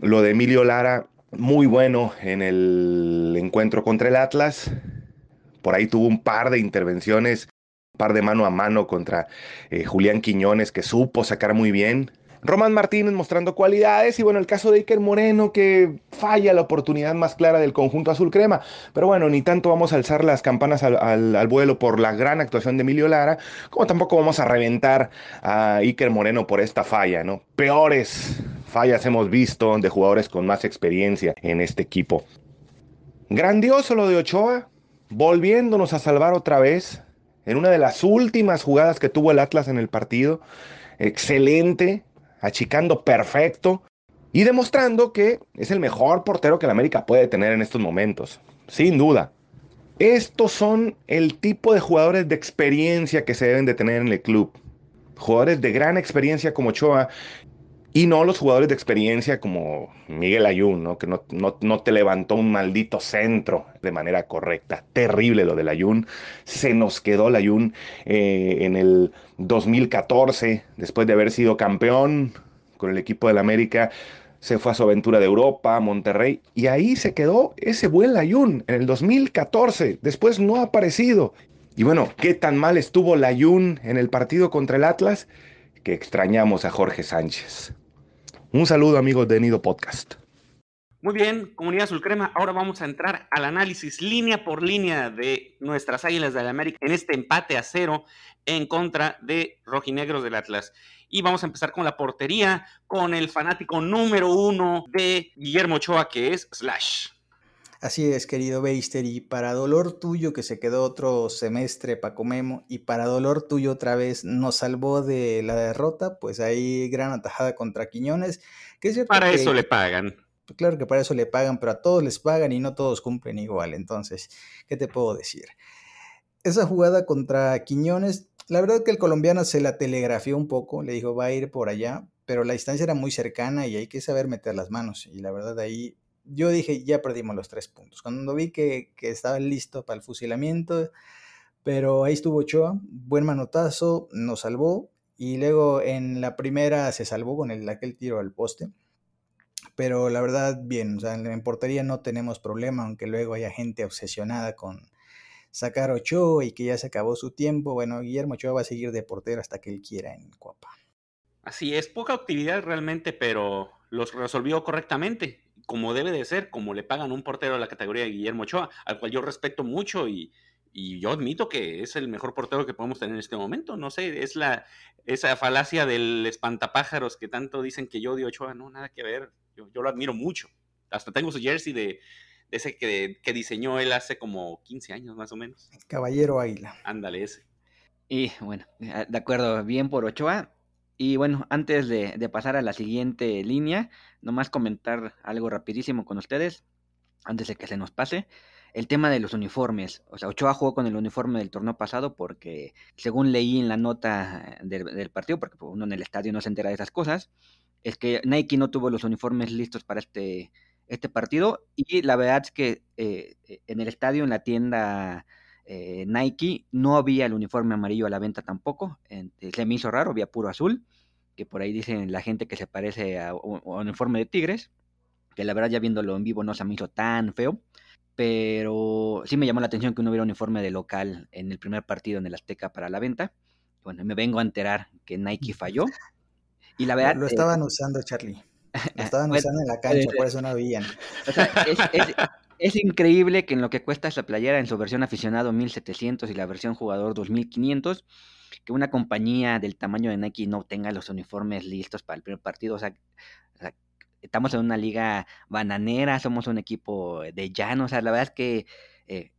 Lo de Emilio Lara, muy bueno en el encuentro contra el Atlas. Por ahí tuvo un par de intervenciones, un par de mano a mano contra eh, Julián Quiñones, que supo sacar muy bien. Román Martínez mostrando cualidades y bueno, el caso de Iker Moreno que falla la oportunidad más clara del conjunto azul crema. Pero bueno, ni tanto vamos a alzar las campanas al, vuelo por la gran actuación de Emilio Lara, como tampoco vamos a reventar a Iker Moreno por esta falla, ¿no? Peores fallas hemos visto de jugadores con más experiencia en este equipo. Grandioso lo de Ochoa, volviéndonos a salvar otra vez en una de las últimas jugadas que tuvo el Atlas en el partido. Excelente, achicando perfecto y demostrando que es el mejor portero que el América puede tener en estos momentos, sin duda. Estos son el tipo de jugadores de experiencia que se deben de tener en el club. Jugadores de gran experiencia como Choa y no los jugadores de experiencia como Miguel Ayun, ¿no? que no, no, te levantó un maldito centro de manera correcta. Terrible lo del Ayun. Se nos quedó el Ayun eh, en el 2014, después de haber sido campeón con el equipo del América. Se fue a su aventura de Europa, Monterrey, y ahí se quedó ese buen Layun en el 2014. Después no ha aparecido. Y bueno, ¿qué tan mal estuvo Layun en el partido contra el Atlas? Que extrañamos a Jorge Sánchez. Un saludo amigos de Nido Podcast. Muy bien, comunidad Sulcrema, ahora vamos a entrar al análisis línea por línea de nuestras Águilas de la América en este empate a cero en contra de Rojinegros del Atlas. Y vamos a empezar con la portería, con el fanático número uno de Guillermo Ochoa, que es Slash. Así es, querido Beister, y para dolor tuyo que se quedó otro semestre Paco Memo, y para dolor tuyo otra vez nos salvó de la derrota, pues ahí gran atajada contra Quiñones. Que para eso le pagan. Claro que para eso le pagan, pero a todos les pagan y no todos cumplen igual. Entonces, ¿qué te puedo decir? Esa jugada contra Quiñones, la verdad que el colombiano se la telegrafió un poco, le dijo va a ir por allá, pero la distancia era muy cercana y hay que saber meter las manos. Y la verdad ahí yo dije, ya perdimos los tres puntos. Cuando vi que, que estaba listo para el fusilamiento, pero ahí estuvo Ochoa, buen manotazo, nos salvó. Y luego en la primera se salvó con el, aquel tiro al poste. Pero la verdad, bien, o sea, en portería no tenemos problema, aunque luego haya gente obsesionada con sacar Ochoa y que ya se acabó su tiempo. Bueno, Guillermo Ochoa va a seguir de portero hasta que él quiera en Cuapa. Así es, poca actividad realmente, pero los resolvió correctamente como debe de ser, como le pagan un portero a la categoría de Guillermo Ochoa, al cual yo respeto mucho y, yo admito que es el mejor portero que podemos tener en este momento. No sé, es la esa falacia del espantapájaros que tanto dicen que yo odio Ochoa, no, nada que ver. Yo, yo lo admiro mucho. Hasta tengo su jersey de, ese que, que, diseñó él hace como 15 años más o menos. Caballero Águila. Ándale, ese. Y bueno, de acuerdo, bien por Ochoa. Y bueno, antes de, pasar a la siguiente línea, nomás comentar algo rapidísimo con ustedes, antes de que se nos pase. El tema de los uniformes. O sea, Ochoa jugó con el uniforme del torneo pasado porque, según leí en la nota del, partido, porque uno en el estadio no se entera de esas cosas, es que Nike no tuvo los uniformes listos para este, este partido. Y la verdad es que eh, en el estadio, en la tienda eh, Nike, no había el uniforme amarillo a la venta tampoco. se me hizo raro, había puro azul, que por ahí dicen la gente que se parece a un, uniforme de Tigres, que la verdad ya viéndolo en vivo no se me hizo tan feo. Pero sí me llamó la atención que no hubiera uniforme de local en el primer partido en el Azteca para la venta. Bueno, me vengo a enterar que Nike falló. Y la verdad. Lo, estaban usando, Charlie. Lo estaban usando en la cancha, por eso no habían. O sea, es, es, es, increíble que en lo que cuesta esa playera en su versión aficionado 1700 y la versión jugador 2500, que una compañía del tamaño de Nike no tenga los uniformes listos para el primer partido. O sea, estamos en una liga bananera, somos un equipo de llano. O sea, la verdad es que eh,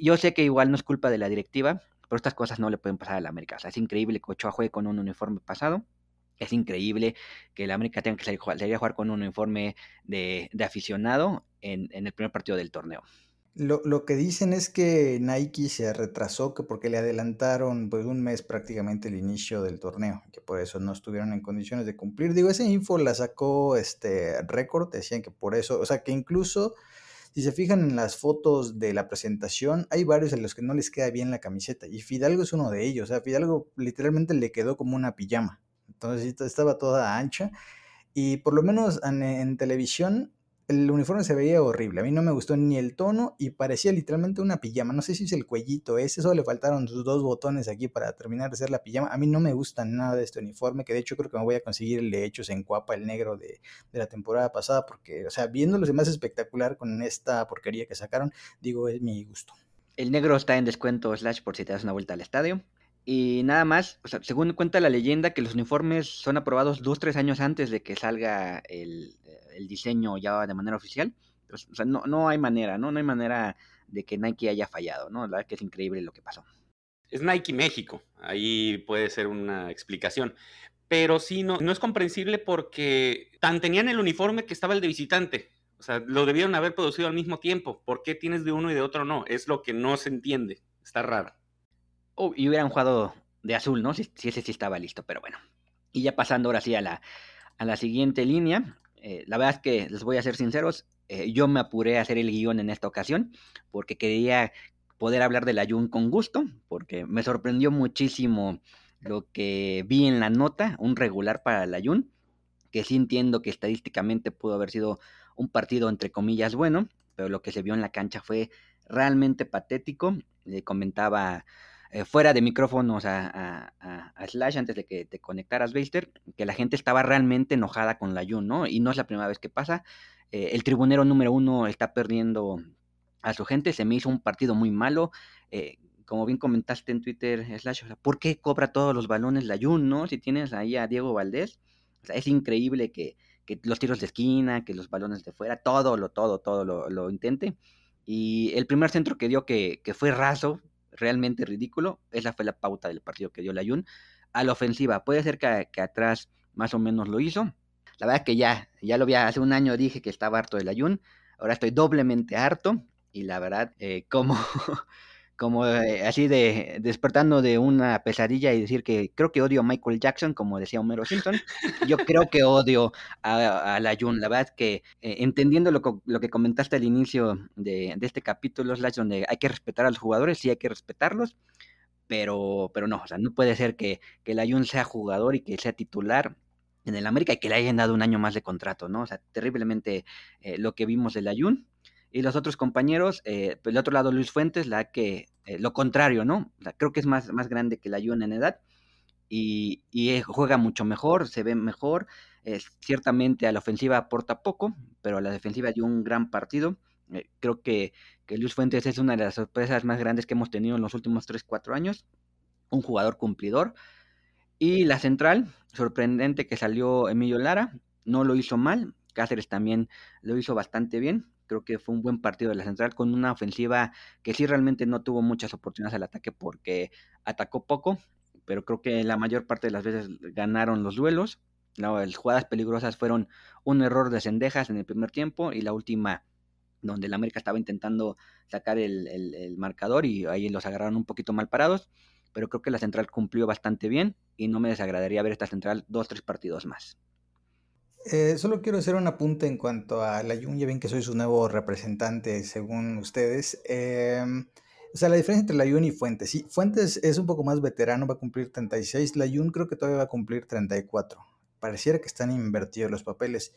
yo sé que igual no es culpa de la directiva, pero estas cosas no le pueden pasar a la América. O sea, es increíble que Ochoa juegue con un uniforme pasado es increíble que el América tenga que salir, salir, a jugar con un uniforme de, de aficionado en, el primer partido del torneo. Lo, lo, que dicen es que Nike se retrasó que porque le adelantaron pues un mes prácticamente el inicio del torneo, que por eso no estuvieron en condiciones de cumplir. Digo, esa info la sacó este récord, decían que por eso, o sea que incluso si se fijan en las fotos de la presentación, hay varios a los que no les queda bien la camiseta y Fidalgo es uno de ellos, o sea, Fidalgo literalmente le quedó como una pijama. Entonces estaba toda ancha. Y por lo menos en, en, televisión el uniforme se veía horrible. A mí no me gustó ni el tono y parecía literalmente una pijama. No sé si es el cuellito ese, solo le faltaron sus dos botones aquí para terminar de hacer la pijama. A mí no me gusta nada de este uniforme, que de hecho creo que me voy a conseguir el de hechos en Cuapa, el negro de, la temporada pasada, porque, o sea, viéndolo más espectacular con esta porquería que sacaron, digo, es mi gusto. El negro está en descuento slash por si te das una vuelta al estadio. Y nada más, o sea, según cuenta la leyenda, que los uniformes son aprobados dos, tres años antes de que salga el, el diseño ya de manera oficial. Pues, o sea, no, no hay manera, ¿no? No hay manera de que Nike haya fallado, ¿no? La verdad que es increíble lo que pasó. Es Nike México, ahí puede ser una explicación. Pero sí, no, no es comprensible porque tan tenían el uniforme que estaba el de visitante. O sea, lo debieron haber producido al mismo tiempo. ¿Por qué tienes de uno y de otro no? Es lo que no se entiende. Está raro. Oh, y hubieran jugado de azul, ¿no? Si, si, ese sí estaba listo, pero bueno. Y ya pasando ahora sí a la, a la siguiente línea. Eh, la verdad es que les voy a ser sinceros, eh, yo me apuré a hacer el guion en esta ocasión porque quería poder hablar del Ayun con gusto, porque me sorprendió muchísimo lo que vi en la nota, un regular para el Ayun, que sí entiendo que estadísticamente pudo haber sido un partido entre comillas bueno, pero lo que se vio en la cancha fue realmente patético. Le comentaba eh, fuera de micrófonos a, Slash antes de que te conectaras, Beister, que la gente estaba realmente enojada con la Jun, ¿no? Y no es la primera vez que pasa. Eh, el tribunero número uno está perdiendo a su gente, se me hizo un partido muy malo. Eh, como bien comentaste en Twitter, Slash, ¿por qué cobra todos los balones la Jun, no? Si tienes ahí a Diego Valdés, o sea, es increíble que, que, los tiros de esquina, que los balones de fuera, todo, lo, todo, todo lo, lo intente. Y el primer centro que dio que, que fue raso, realmente ridículo. Esa fue la pauta del partido que dio la Jun. A la ofensiva, puede ser que, que, atrás más o menos lo hizo. La verdad que ya, ya lo había, hace un año dije que estaba harto de la. Ahora estoy doblemente harto. Y la verdad, eh, como, como eh, así de despertando de una pesadilla y decir que creo que odio a Michael Jackson, como decía Homero Simpson. Yo creo que odio a, a la Jun. La verdad que eh, entendiendo lo, que comentaste al inicio de, de este capítulo, Slash, donde hay que respetar a los jugadores, sí hay que respetarlos, pero, pero no, o sea, no puede ser que, que la sea jugador y que sea titular en el América y que le hayan dado un año más de contrato, ¿no? O sea, terriblemente eh, lo que vimos de la Jun. Y los otros compañeros, eh, del otro lado Luis Fuentes, la que, eh, lo contrario, ¿no? Creo que es más, más grande que la Jun en edad y, y, juega mucho mejor, se ve mejor. Eh, ciertamente a la ofensiva aporta poco, pero a la defensiva dio un gran partido. Eh, creo que, que, Luis Fuentes es una de las sorpresas más grandes que hemos tenido en los últimos 3-4 años. Un jugador cumplidor. Y la central, sorprendente que salió Emilio Lara, no lo hizo mal, Cáceres también lo hizo bastante bien. Creo que fue un buen partido de la central con una ofensiva que sí realmente no tuvo muchas oportunidades al ataque porque atacó poco, pero creo que la mayor parte de las veces ganaron los duelos. Las jugadas peligrosas fueron un error de cendejas en el primer tiempo y la última donde el América estaba intentando sacar el, marcador y ahí los agarraron un poquito mal parados, pero creo que la central cumplió bastante bien y no me desagradaría ver esta central dos, tres partidos más. Eh, solo quiero hacer un apunte en cuanto a la Jun, ya ven que soy su nuevo representante según ustedes. Em, o sea, la diferencia entre la Jun y Fuentes. Sí, Fuentes es un poco más veterano, va a cumplir 36. La Jun creo que todavía va a cumplir 34 pareciera que están invertidos los papeles.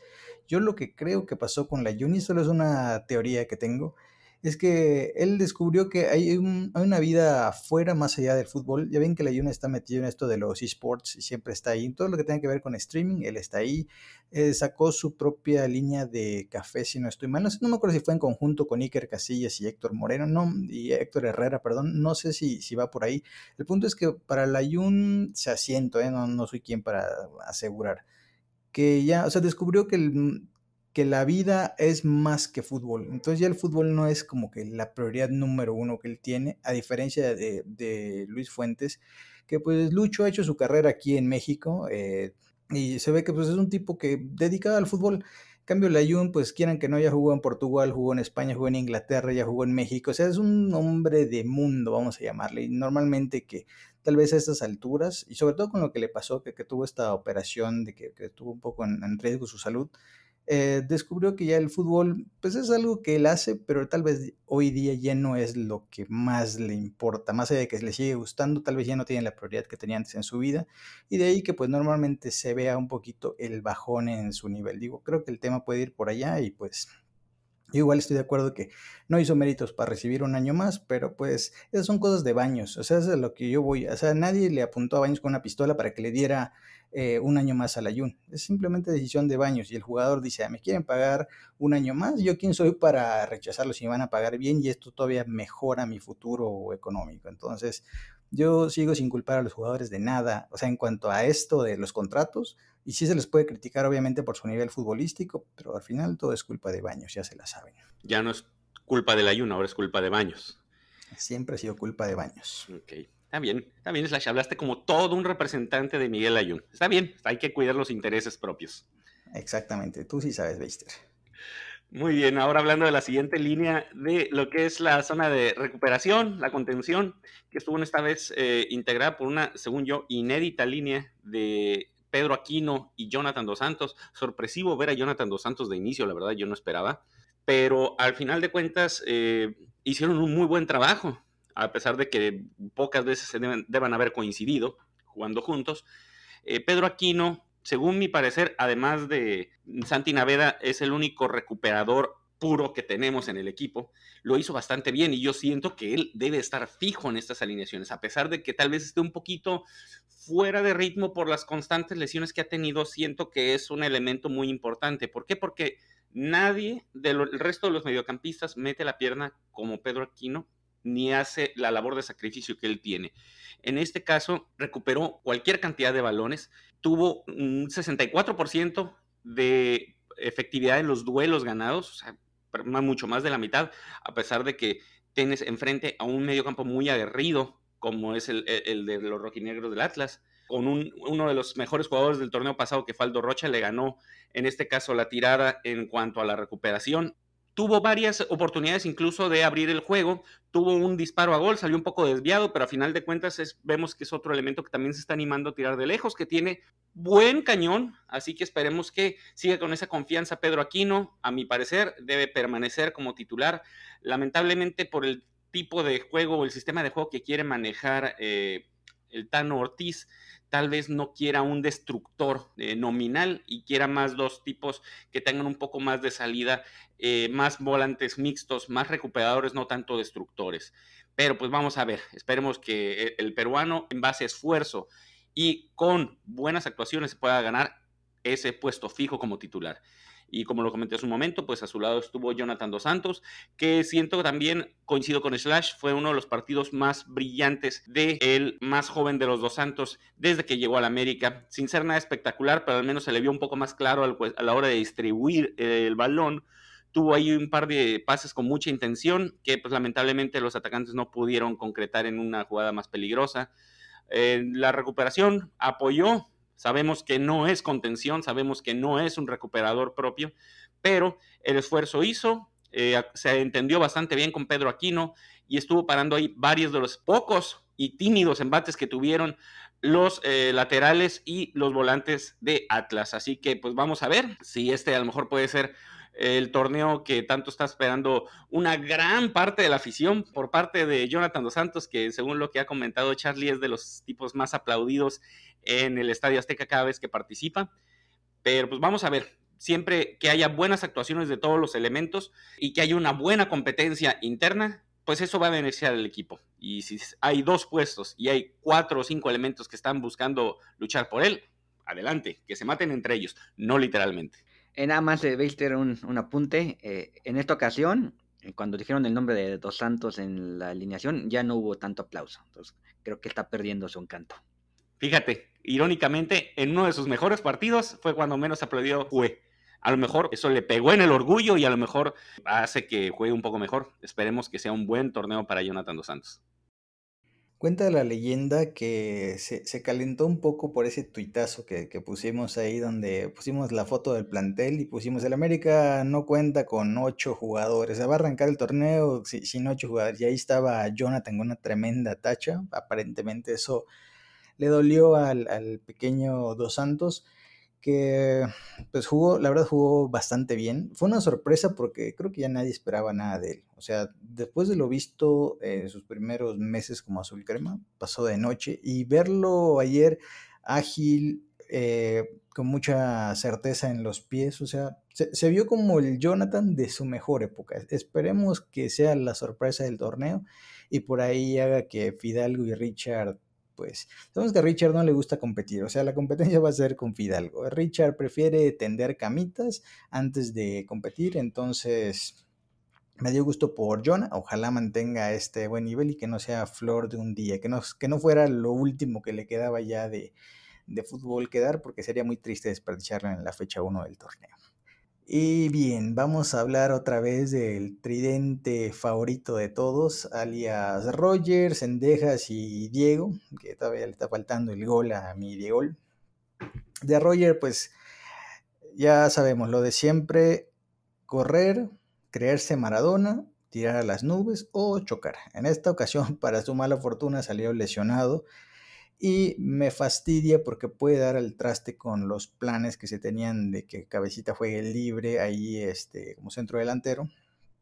Yo lo que creo que pasó con la Juni, solo es una teoría que tengo, es que él descubrió que hay, una vida afuera, más allá del fútbol. Ya ven que la Yuna está metido en esto de los esports y siempre está ahí. Todo lo que tenga que ver con streaming, él está ahí. Eh, sacó su propia línea de café, si no estoy mal. No, me acuerdo si fue en conjunto con Iker Casillas y Héctor Moreno, no, y Héctor Herrera, perdón. No sé si, si va por ahí. El punto es que para la Yun se asiento, ¿eh? no, no soy quien para asegurar. Que ya, o sea, descubrió que el que la vida es más que fútbol. Entonces ya el fútbol no es como que la prioridad número uno que él tiene, a diferencia de, Luis Fuentes, que pues Lucho ha hecho su carrera aquí en México eh, y se ve que pues es un tipo que dedicado al fútbol. En cambio, la Jun, pues quieran que no, ya jugó en Portugal, jugó en España, jugó en Inglaterra, ya jugó en México. O sea, es un hombre de mundo, vamos a llamarle. Y normalmente que tal vez a estas alturas, y sobre todo con lo que le pasó, que, tuvo esta operación, de que, que tuvo un poco en riesgo su salud, eh, descubrió que ya el fútbol, pues es algo que él hace, pero tal vez hoy día ya no es lo que más le importa, más allá de que le sigue gustando, tal vez ya no tiene la prioridad que tenía antes en su vida, y de ahí que pues normalmente se vea un poquito el bajón en su nivel. Digo, creo que el tema puede ir por allá y pues yo igual estoy de acuerdo que no hizo méritos para recibir un año más, pero pues esas son cosas de baños, o sea, eso es lo que yo voy, o sea, nadie le apuntó a baños con una pistola para que le diera eh, un año más al Ayun. Es simplemente decisión de baños y el jugador dice, ah, me quieren pagar un año más, yo quién soy para rechazarlo si me van a pagar bien y esto todavía mejora mi futuro económico. Entonces, yo sigo sin culpar a los jugadores de nada, o sea, en cuanto a esto de los contratos, y sí se les puede criticar obviamente por su nivel futbolístico, pero al final todo es culpa de Baños, ya se la saben. Ya no es culpa del Ayun, ahora es culpa de Baños. Siempre ha sido culpa de Baños. Ok. Está bien, está bien, Slash. Hablaste como todo un representante de Miguel Ayun. Está bien, hay que cuidar los intereses propios. Exactamente, tú sí sabes, Beister. Muy bien, ahora hablando de la siguiente línea de lo que es la zona de recuperación, la contención, que estuvo esta vez eh, integrada por una, según yo, inédita línea de Pedro Aquino y Jonathan Dos Santos. Sorpresivo ver a Jonathan Dos Santos de inicio, la verdad, yo no esperaba. Pero al final de cuentas, eh, hicieron un muy buen trabajo a pesar de que pocas veces se deben, haber coincidido jugando juntos. Eh, Pedro Aquino, según mi parecer, además de Santi Naveda, es el único recuperador puro que tenemos en el equipo. Lo hizo bastante bien y yo siento que él debe estar fijo en estas alineaciones, a pesar de que tal vez esté un poquito fuera de ritmo por las constantes lesiones que ha tenido, siento que es un elemento muy importante. ¿Por qué? Porque nadie del resto de los mediocampistas mete la pierna como Pedro Aquino ni hace la labor de sacrificio que él tiene. En este caso, recuperó cualquier cantidad de balones, tuvo un 64% de efectividad en los duelos ganados, o sea, mucho más de la mitad, a pesar de que tienes enfrente a un mediocampo muy aguerrido, como es el, de los rojinegros del Atlas, con uno de los mejores jugadores del torneo pasado, que Faldo Rocha, le ganó en este caso la tirada en cuanto a la recuperación tuvo varias oportunidades incluso de abrir el juego, tuvo un disparo a gol, salió un poco desviado, pero a final de cuentas vemos que es otro elemento que también se está animando a tirar de lejos, que tiene buen cañón, así que esperemos que siga con esa confianza Pedro Aquino, a mi parecer debe permanecer como titular, lamentablemente por el tipo de juego o el sistema de juego que quiere manejar eh, el Tano Ortiz, tal vez no quiera un destructor eh, nominal y quiera más dos tipos que tengan un poco más de salida, eh, más volantes mixtos, más recuperadores, no tanto destructores. Pero pues vamos a ver, esperemos que e, el peruano en base a esfuerzo y con buenas actuaciones pueda ganar ese puesto fijo como titular. Y como lo comenté hace un momento, pues a su lado estuvo Jonathan Dos Santos, que siento también, coincido con Slash, fue uno de los partidos más brillantes de el más joven de los Dos Santos desde que llegó a la América. Sin ser nada espectacular, pero al menos se le vio un poco más claro a la hora de distribuir el balón tuvo ahí un par de pases con mucha intención que pues lamentablemente los atacantes no pudieron concretar en una jugada más peligrosa. la recuperación apoyó, sabemos que no es contención, sabemos que no es un recuperador propio, pero el esfuerzo hizo, eh, se entendió bastante bien con Pedro Aquino y estuvo parando ahí varios de los pocos y tímidos embates que tuvieron los eh, laterales y los volantes de Atlas. Así que pues vamos a ver si este a lo mejor puede ser el torneo que tanto está esperando una gran parte de la afición por parte de Jonathan Dos Santos, que según lo que ha comentado Charlie es de los tipos más aplaudidos en el Estadio Azteca cada vez que participa. Pero pues vamos a ver, siempre que haya buenas actuaciones de todos los elementos y que haya una buena competencia interna, pues eso va a beneficiar al equipo. Y si hay dos puestos y hay cuatro o cinco elementos que están buscando luchar por él, adelante, que se maten entre ellos, no literalmente. En nada más de Beister un, un apunte. Eh, en esta ocasión, eh, cuando dijeron el nombre de Dos Santos en la alineación, ya no hubo tanto aplauso. Entonces, creo que está perdiendo su encanto. Fíjate, irónicamente, en uno de sus mejores partidos fue cuando menos aplaudió fue. A lo mejor eso le pegó en el orgullo y a lo mejor hace que juegue un poco mejor. Esperemos que sea un buen torneo para Jonathan Dos Santos. Cuenta la leyenda que se, calentó un poco por ese tuitazo que, pusimos ahí, donde pusimos la foto del plantel y pusimos el América no cuenta con ocho jugadores. Se va a arrancar el torneo sin ocho jugadores. Y ahí estaba Jonathan con una tremenda tacha. Aparentemente eso le dolió al, al pequeño Dos Santos que pues jugó, la verdad jugó bastante bien. Fue una sorpresa porque creo que ya nadie esperaba nada de él. O sea, después de lo visto en sus primeros meses como azul crema, pasó de noche y verlo ayer ágil, eh, con mucha certeza en los pies, o sea, se, se, vio como el Jonathan de su mejor época. Esperemos que sea la sorpresa del torneo y por ahí haga que Fidalgo y Richard pues sabemos que a Richard no le gusta competir, o sea, la competencia va a ser con Fidalgo. Richard prefiere tender camitas antes de competir, entonces me dio gusto por Jonah, ojalá mantenga este buen nivel y que no sea flor de un día, que no, que no fuera lo último que le quedaba ya de, de fútbol quedar, porque sería muy triste desperdiciarlo en la fecha 1 del torneo. Y bien, vamos a hablar otra vez del tridente favorito de todos, alias Roger, Sendejas y Diego, que todavía le está faltando el gol a mi Diego. De Roger, pues ya sabemos lo de siempre, correr, creerse Maradona, tirar a las nubes o chocar. En esta ocasión, para su mala fortuna, salió lesionado y me fastidia porque puede dar al traste con los planes que se tenían de que Cabecita juegue libre ahí este, como centro delantero.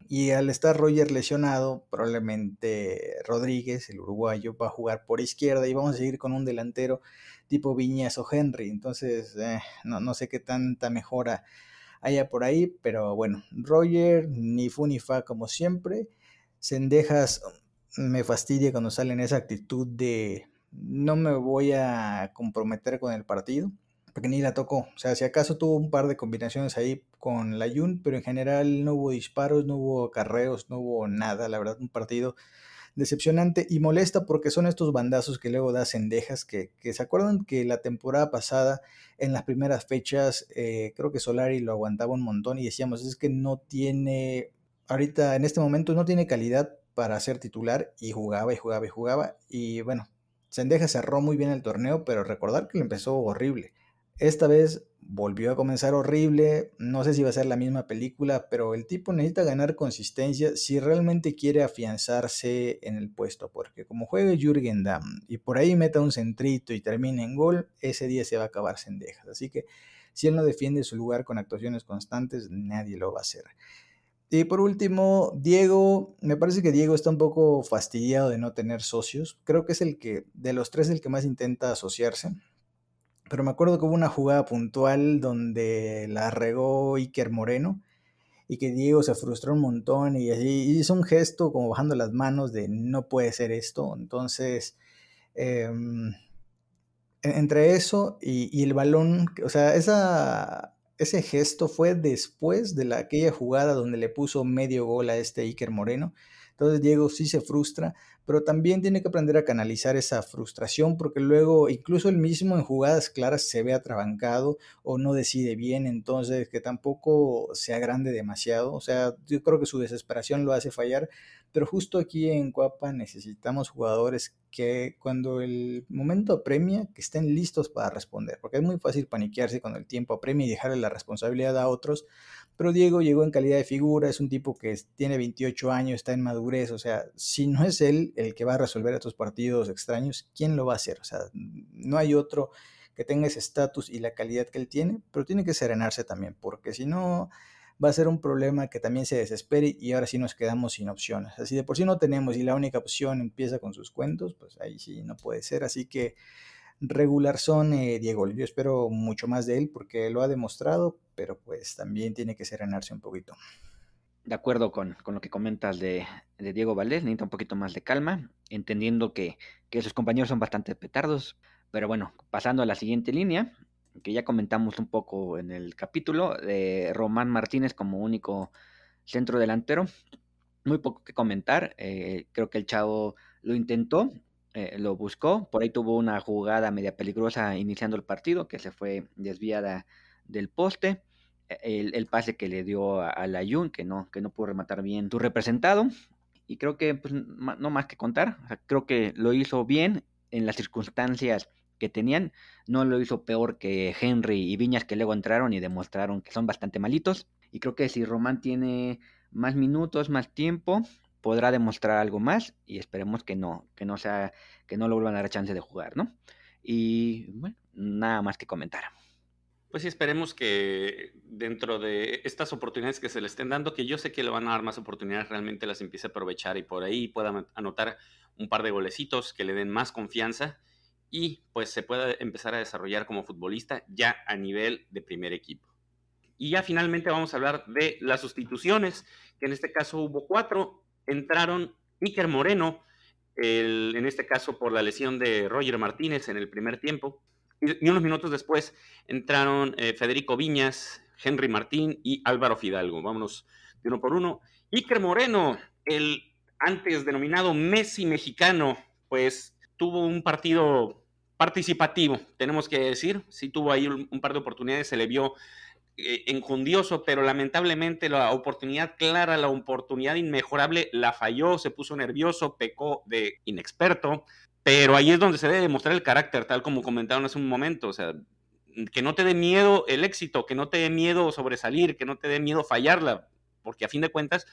Y al estar Roger lesionado, probablemente Rodríguez, el uruguayo, va a jugar por izquierda y vamos a seguir con un delantero tipo Viñas o Henry. Entonces, eh, no, no sé qué tanta mejora haya por ahí, pero bueno, Roger, ni fu ni fa como siempre. Sendejas me fastidia cuando sale en esa actitud de no me voy a comprometer con el partido, porque ni la tocó. O sea, si acaso tuvo un par de combinaciones ahí con la Jun, pero en general no hubo disparos, no hubo carreos, no hubo nada. La verdad, un partido decepcionante y molesta porque son estos bandazos que luego da Cendejas, que, que se acuerdan que la temporada pasada, en las primeras fechas, eh, creo que Solari lo aguantaba un montón y decíamos, es que no tiene, ahorita en este momento no tiene calidad para ser titular y jugaba y jugaba y jugaba y bueno, Sendeja cerró muy bien el torneo, pero recordar que lo empezó horrible. Esta vez volvió a comenzar horrible, no sé si va a ser la misma película, pero el tipo necesita ganar consistencia si realmente quiere afianzarse en el puesto, porque como juegue Jürgen Damm y por ahí meta un centrito y termine en gol, ese día se va a acabar Sendejas. Así que si él no defiende su lugar con actuaciones constantes, nadie lo va a hacer. Y por último, Diego, me parece que Diego está un poco fastidiado de no tener socios. Creo que es el que, de los tres, el que más intenta asociarse. Pero me acuerdo que hubo una jugada puntual donde la regó Iker Moreno y que Diego se frustró un montón y hizo un gesto como bajando las manos de no puede ser esto. Entonces, em, entre eso y, y, el balón, o sea, esa ese gesto fue después de la, aquella jugada donde le puso medio gol a este Iker Moreno. Entonces Diego sí se frustra, pero también tiene que aprender a canalizar esa frustración porque luego incluso él mismo en jugadas claras se ve atrabancado o no decide bien, entonces que tampoco se agrande demasiado. O sea, yo creo que su desesperación lo hace fallar, pero justo aquí en Cuapa necesitamos jugadores que cuando el momento apremia, que estén listos para responder, porque es muy fácil paniquearse cuando el tiempo apremia y dejarle la responsabilidad a otros, pero Diego llegó en calidad de figura, es un tipo que tiene 28 años, está en madurez, o sea, si no es él el que va a resolver estos partidos extraños, ¿quién lo va a hacer? O sea, no hay otro que tenga ese estatus y la calidad que él tiene, pero tiene que serenarse también, porque si no va a ser un problema que también se desespere y ahora sí nos quedamos sin opciones. Así de por sí no tenemos y la única opción empieza con sus cuentos, pues ahí sí no puede ser. Así que regular son eh, Diego. Yo espero mucho más de él porque lo ha demostrado, pero pues también tiene que serenarse un poquito. De acuerdo con, lo que comentas de, Diego Valdés, necesita un poquito más de calma, entendiendo que, que sus compañeros son bastante petardos. Pero bueno, pasando a la siguiente línea, que ya comentamos un poco en el capítulo, de Román Martínez como único centro delantero. Muy poco que comentar, eh, creo que el chavo lo intentó, eh, lo buscó, por ahí tuvo una jugada media peligrosa iniciando el partido que se fue desviada del poste. E, el, pase que le dio a, la Jun, que no, que no pudo rematar bien tu representado. Y creo que pues, no más que contar. creo que lo hizo bien en las circunstancias que tenían. No lo hizo peor que Henry y Viñas que luego entraron y demostraron que son bastante malitos. Y creo que si Román tiene más minutos, más tiempo, podrá demostrar algo más y esperemos que no, que no sea, que no lo vuelvan a dar chance de jugar, ¿no? Y bueno, nada más que comentar. Pues sí, esperemos que dentro de estas oportunidades que se le estén dando, que yo sé que le van a dar más oportunidades, realmente las empiece a aprovechar y por ahí pueda anotar un par de golecitos que le den más confianza y pues se pueda empezar a desarrollar como futbolista ya a nivel de primer equipo. Y ya finalmente vamos a hablar de las sustituciones, que en este caso hubo cuatro entraron Iker Moreno, en este caso por la lesión de Roger Martínez en el primer tiempo, y, unos minutos después entraron eh, Federico Viñas, Henry Martín y Álvaro Fidalgo. Vámonos de uno por uno. Iker Moreno, el antes denominado Messi mexicano, pues tuvo un partido participativo, tenemos que decir, sí tuvo ahí un, un par de oportunidades, se le vio enjundioso, pero lamentablemente la oportunidad clara, la oportunidad inmejorable la falló, se puso nervioso, pecó de inexperto, pero ahí es donde se debe demostrar el carácter, tal como comentaron hace un momento, o sea, que no te dé miedo el éxito, que no te dé miedo sobresalir, que no te dé miedo fallarla, porque a fin de cuentas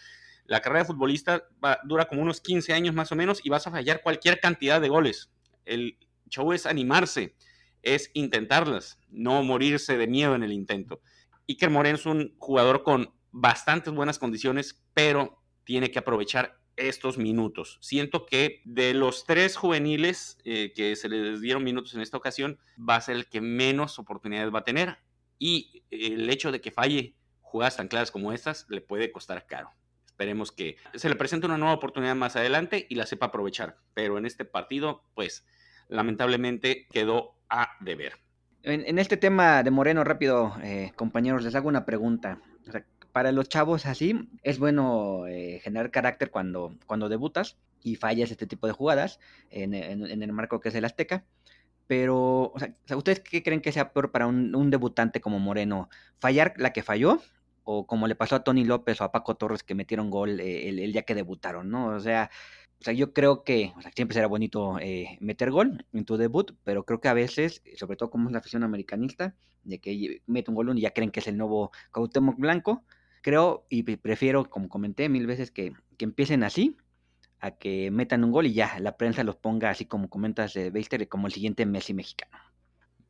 la carrera de futbolista dura como unos 15 años más o menos y vas a fallar cualquier cantidad de goles. El show es animarse, es intentarlas, no morirse de miedo en el intento. Iker Moreno es un jugador con bastantes buenas condiciones, pero tiene que aprovechar estos minutos. Siento que de los tres juveniles eh, que se les dieron minutos en esta ocasión, va a ser el que menos oportunidades va a tener. Y el hecho de que falle jugadas tan claras como estas le puede costar caro. Esperemos que se le presente una nueva oportunidad más adelante y la sepa aprovechar. Pero en este partido, pues lamentablemente quedó a deber. En, este tema de Moreno, rápido, eh, compañeros, les hago una pregunta. para los chavos así, es bueno eh, generar carácter cuando, cuando debutas y fallas este tipo de jugadas en, el marco que es el Azteca. Pero, o sea, ¿ustedes qué creen que sea peor para un, debutante como Moreno? ¿Fallar la que falló? ¿O como le pasó a Tony López o a Paco Torres que metieron gol eh, el, el, día que debutaron, ¿no? O sea, o sea, yo creo que siempre será bonito eh, meter gol en tu debut, pero creo que a veces, sobre todo como es la afición americanista, de que mete un gol y ya creen que es el nuevo Cuauhtémoc Blanco, creo y prefiero, como comenté mil veces, que, empiecen así, a que metan un gol y ya la prensa los ponga así como comentas de Beister, como el siguiente Messi mexicano.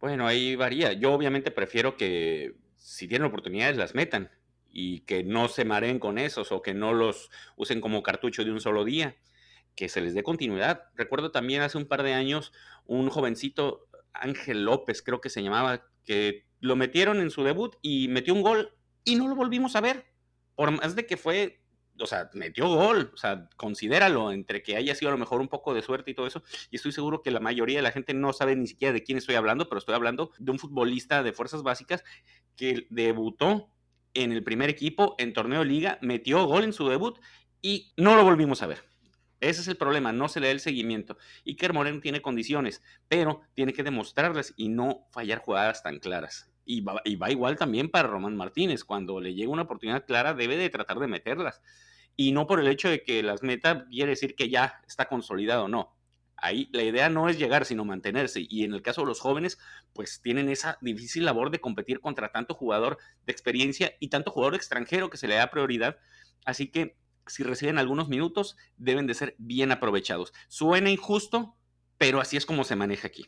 Bueno, ahí varía. Yo obviamente prefiero que si tienen oportunidades las metan y que no se mareen con esos o que no los usen como cartucho de un solo día que se les dé continuidad. Recuerdo también hace un par de años un jovencito, Ángel López creo que se llamaba, que lo metieron en su debut y metió un gol y no lo volvimos a ver. Por más de que fue o sea, metió gol, o sea, considéralo, entre que haya sido a lo mejor un poco de suerte y todo eso, y estoy seguro que la mayoría de la gente no sabe ni siquiera de quién estoy hablando, pero estoy hablando de un futbolista de fuerzas básicas que debutó en el primer equipo en torneo de liga, metió gol en su debut y no lo volvimos a ver. Ese es el problema, no se le da el seguimiento. Iker Moreno tiene condiciones, pero tiene que demostrarlas y no fallar jugadas tan claras. Y va, igual también para Román Martínez. Cuando le llega una oportunidad clara, debe de tratar de meterlas. Y no por el hecho de que las meta quiere decir que ya está consolidado, no. Ahí la idea no es llegar, sino mantenerse. Y en el caso de los jóvenes, pues tienen esa difícil labor de competir contra tanto jugador de experiencia y tanto jugador extranjero que se le da prioridad. Así que si reciben algunos minutos, deben de ser bien aprovechados. Suena injusto, pero así es como se maneja aquí.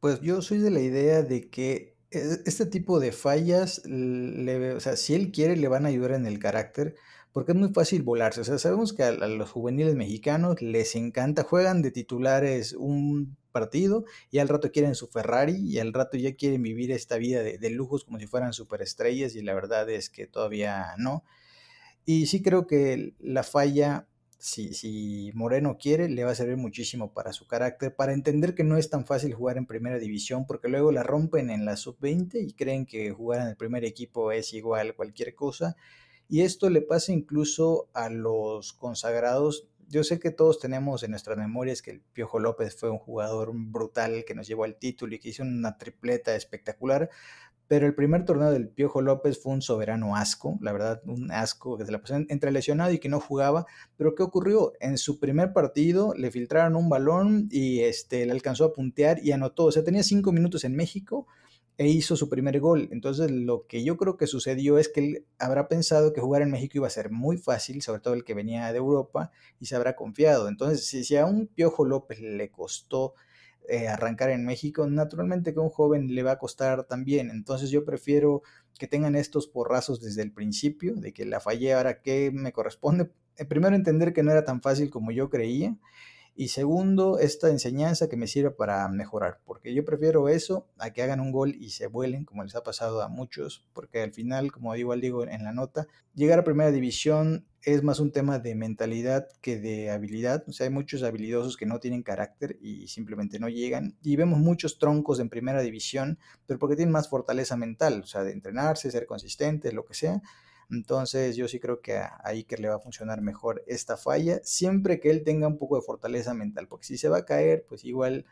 Pues yo soy de la idea de que e, este tipo de fallas, o sea, si él quiere, le van a ayudar en el carácter, porque es muy fácil volarse. O sea, sabemos que a, los juveniles mexicanos les encanta, juegan de titulares un partido y al rato quieren su Ferrari y al rato ya quieren vivir esta vida de lujos como si fueran superestrellas y la verdad es que todavía no. Y sí creo que la falla, si, si Moreno quiere, le va a servir muchísimo para su carácter, para entender que no es tan fácil jugar en primera división, porque luego la rompen en la sub-20 y creen que jugar en el primer equipo es igual cualquier cosa. Y esto le pasa incluso a los consagrados. Yo sé que todos tenemos en nuestras memorias que el Piojo López fue un jugador brutal que nos llevó al título y que hizo una tripleta espectacular, pero el primer torneo del Piojo López fue un soberano asco, la verdad, un asco que se la pasó entre lesionado y que no jugaba. Pero ¿qué ocurrió? En su primer partido le filtraron un balón y este, le alcanzó a puntear y anotó. O sea, tenía cinco minutos en México e hizo su primer gol. Entonces, lo que yo creo que sucedió es que él habrá pensado que jugar en México iba a ser muy fácil, sobre todo el que venía de Europa, y se habrá confiado. Entonces, si, si a un Piojo López le costó eh, arrancar en México, naturalmente que a un joven le va a costar también. Entonces yo prefiero que tengan estos porrazos desde el principio, de que la fallé, ahora qué me corresponde. Eh, primero entender que no era tan fácil como yo creía y segundo, esta enseñanza que me sirve para mejorar, porque yo prefiero eso a que hagan un gol y se vuelen, como les ha pasado a muchos, porque al final, como igual digo en la nota, llegar a primera división es más un tema de mentalidad que de habilidad. O sea, hay muchos habilidosos que no tienen carácter y simplemente no llegan. Y vemos muchos troncos en primera división, pero porque tienen más fortaleza mental, o sea, de entrenarse, ser consistente, lo que sea entonces yo sí creo que a, Iker le va a funcionar mejor esta falla, siempre que él tenga un poco de fortaleza mental, porque si se va a caer, pues igual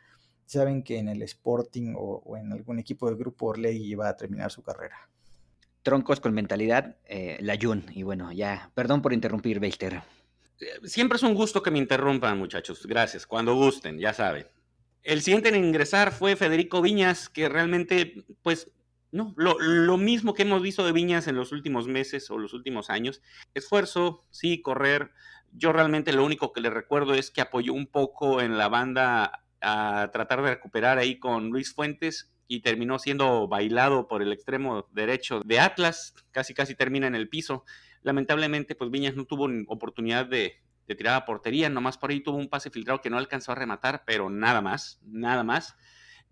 saben que en el Sporting o, en algún equipo del grupo Orlegui va a terminar su carrera. Troncos con mentalidad, eh, la Jun. Y bueno, ya, perdón por interrumpir, Beister. Eh, siempre es un gusto que me interrumpan, muchachos. Gracias. Cuando gusten, ya saben. El siguiente en ingresar fue Federico Viñas, que realmente, pues, no, lo, mismo que hemos visto de Viñas en los últimos meses o los últimos años. Esfuerzo, sí, correr. Yo realmente lo único que le recuerdo es que apoyó un poco en la banda a tratar de recuperar ahí con Luis Fuentes y terminó siendo bailado por el extremo derecho de Atlas, casi casi termina en el piso. Lamentablemente, pues Viñas no tuvo oportunidad de, tirar a portería, nomás por ahí tuvo un pase filtrado que no alcanzó a rematar, pero nada más, nada más.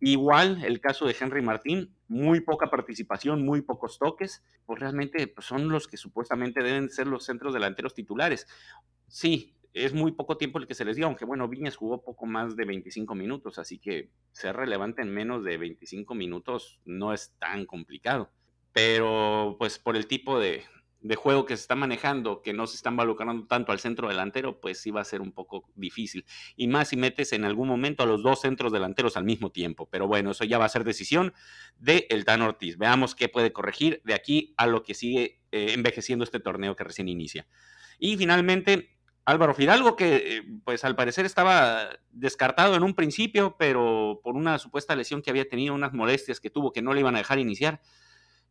Igual el caso de Henry Martín, muy poca participación, muy pocos toques, pues realmente pues, son los que supuestamente deben ser los centros delanteros titulares. Sí, es muy poco tiempo el que se les dio, aunque bueno, Viñas jugó poco más de 25 minutos, así que ser relevante en menos de 25 minutos no es tan complicado. Pero pues por el tipo de, de juego que se está manejando, que no se están involucrando tanto al centro delantero, pues sí va a ser un poco difícil. Y más si metes en algún momento a los dos centros delanteros al mismo tiempo. Pero bueno, eso ya va a ser decisión de el Tan Ortiz. Veamos qué puede corregir de aquí a lo que sigue eh, envejeciendo este torneo que recién inicia. Y finalmente, Álvaro Fidalgo, que eh, pues al parecer estaba descartado en un principio, pero por una supuesta lesión que había tenido, unas molestias que tuvo que no le iban a dejar iniciar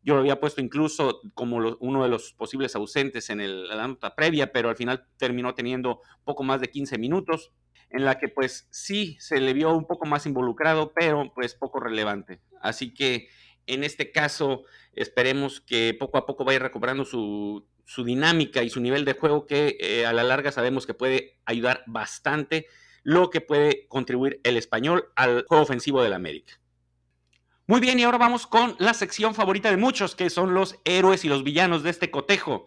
yo lo había puesto incluso como uno de los posibles ausentes en la nota previa, pero al final terminó teniendo poco más de 15 minutos, en la que pues sí se le vio un poco más involucrado, pero pues poco relevante. Así que en este caso esperemos que poco a poco vaya recuperando su, dinámica y su nivel de juego que eh, a la larga sabemos que puede ayudar bastante lo que puede contribuir el español al juego ofensivo del América. Muy bien, y ahora vamos con la sección favorita de muchos, que son los héroes y los villanos de este cotejo.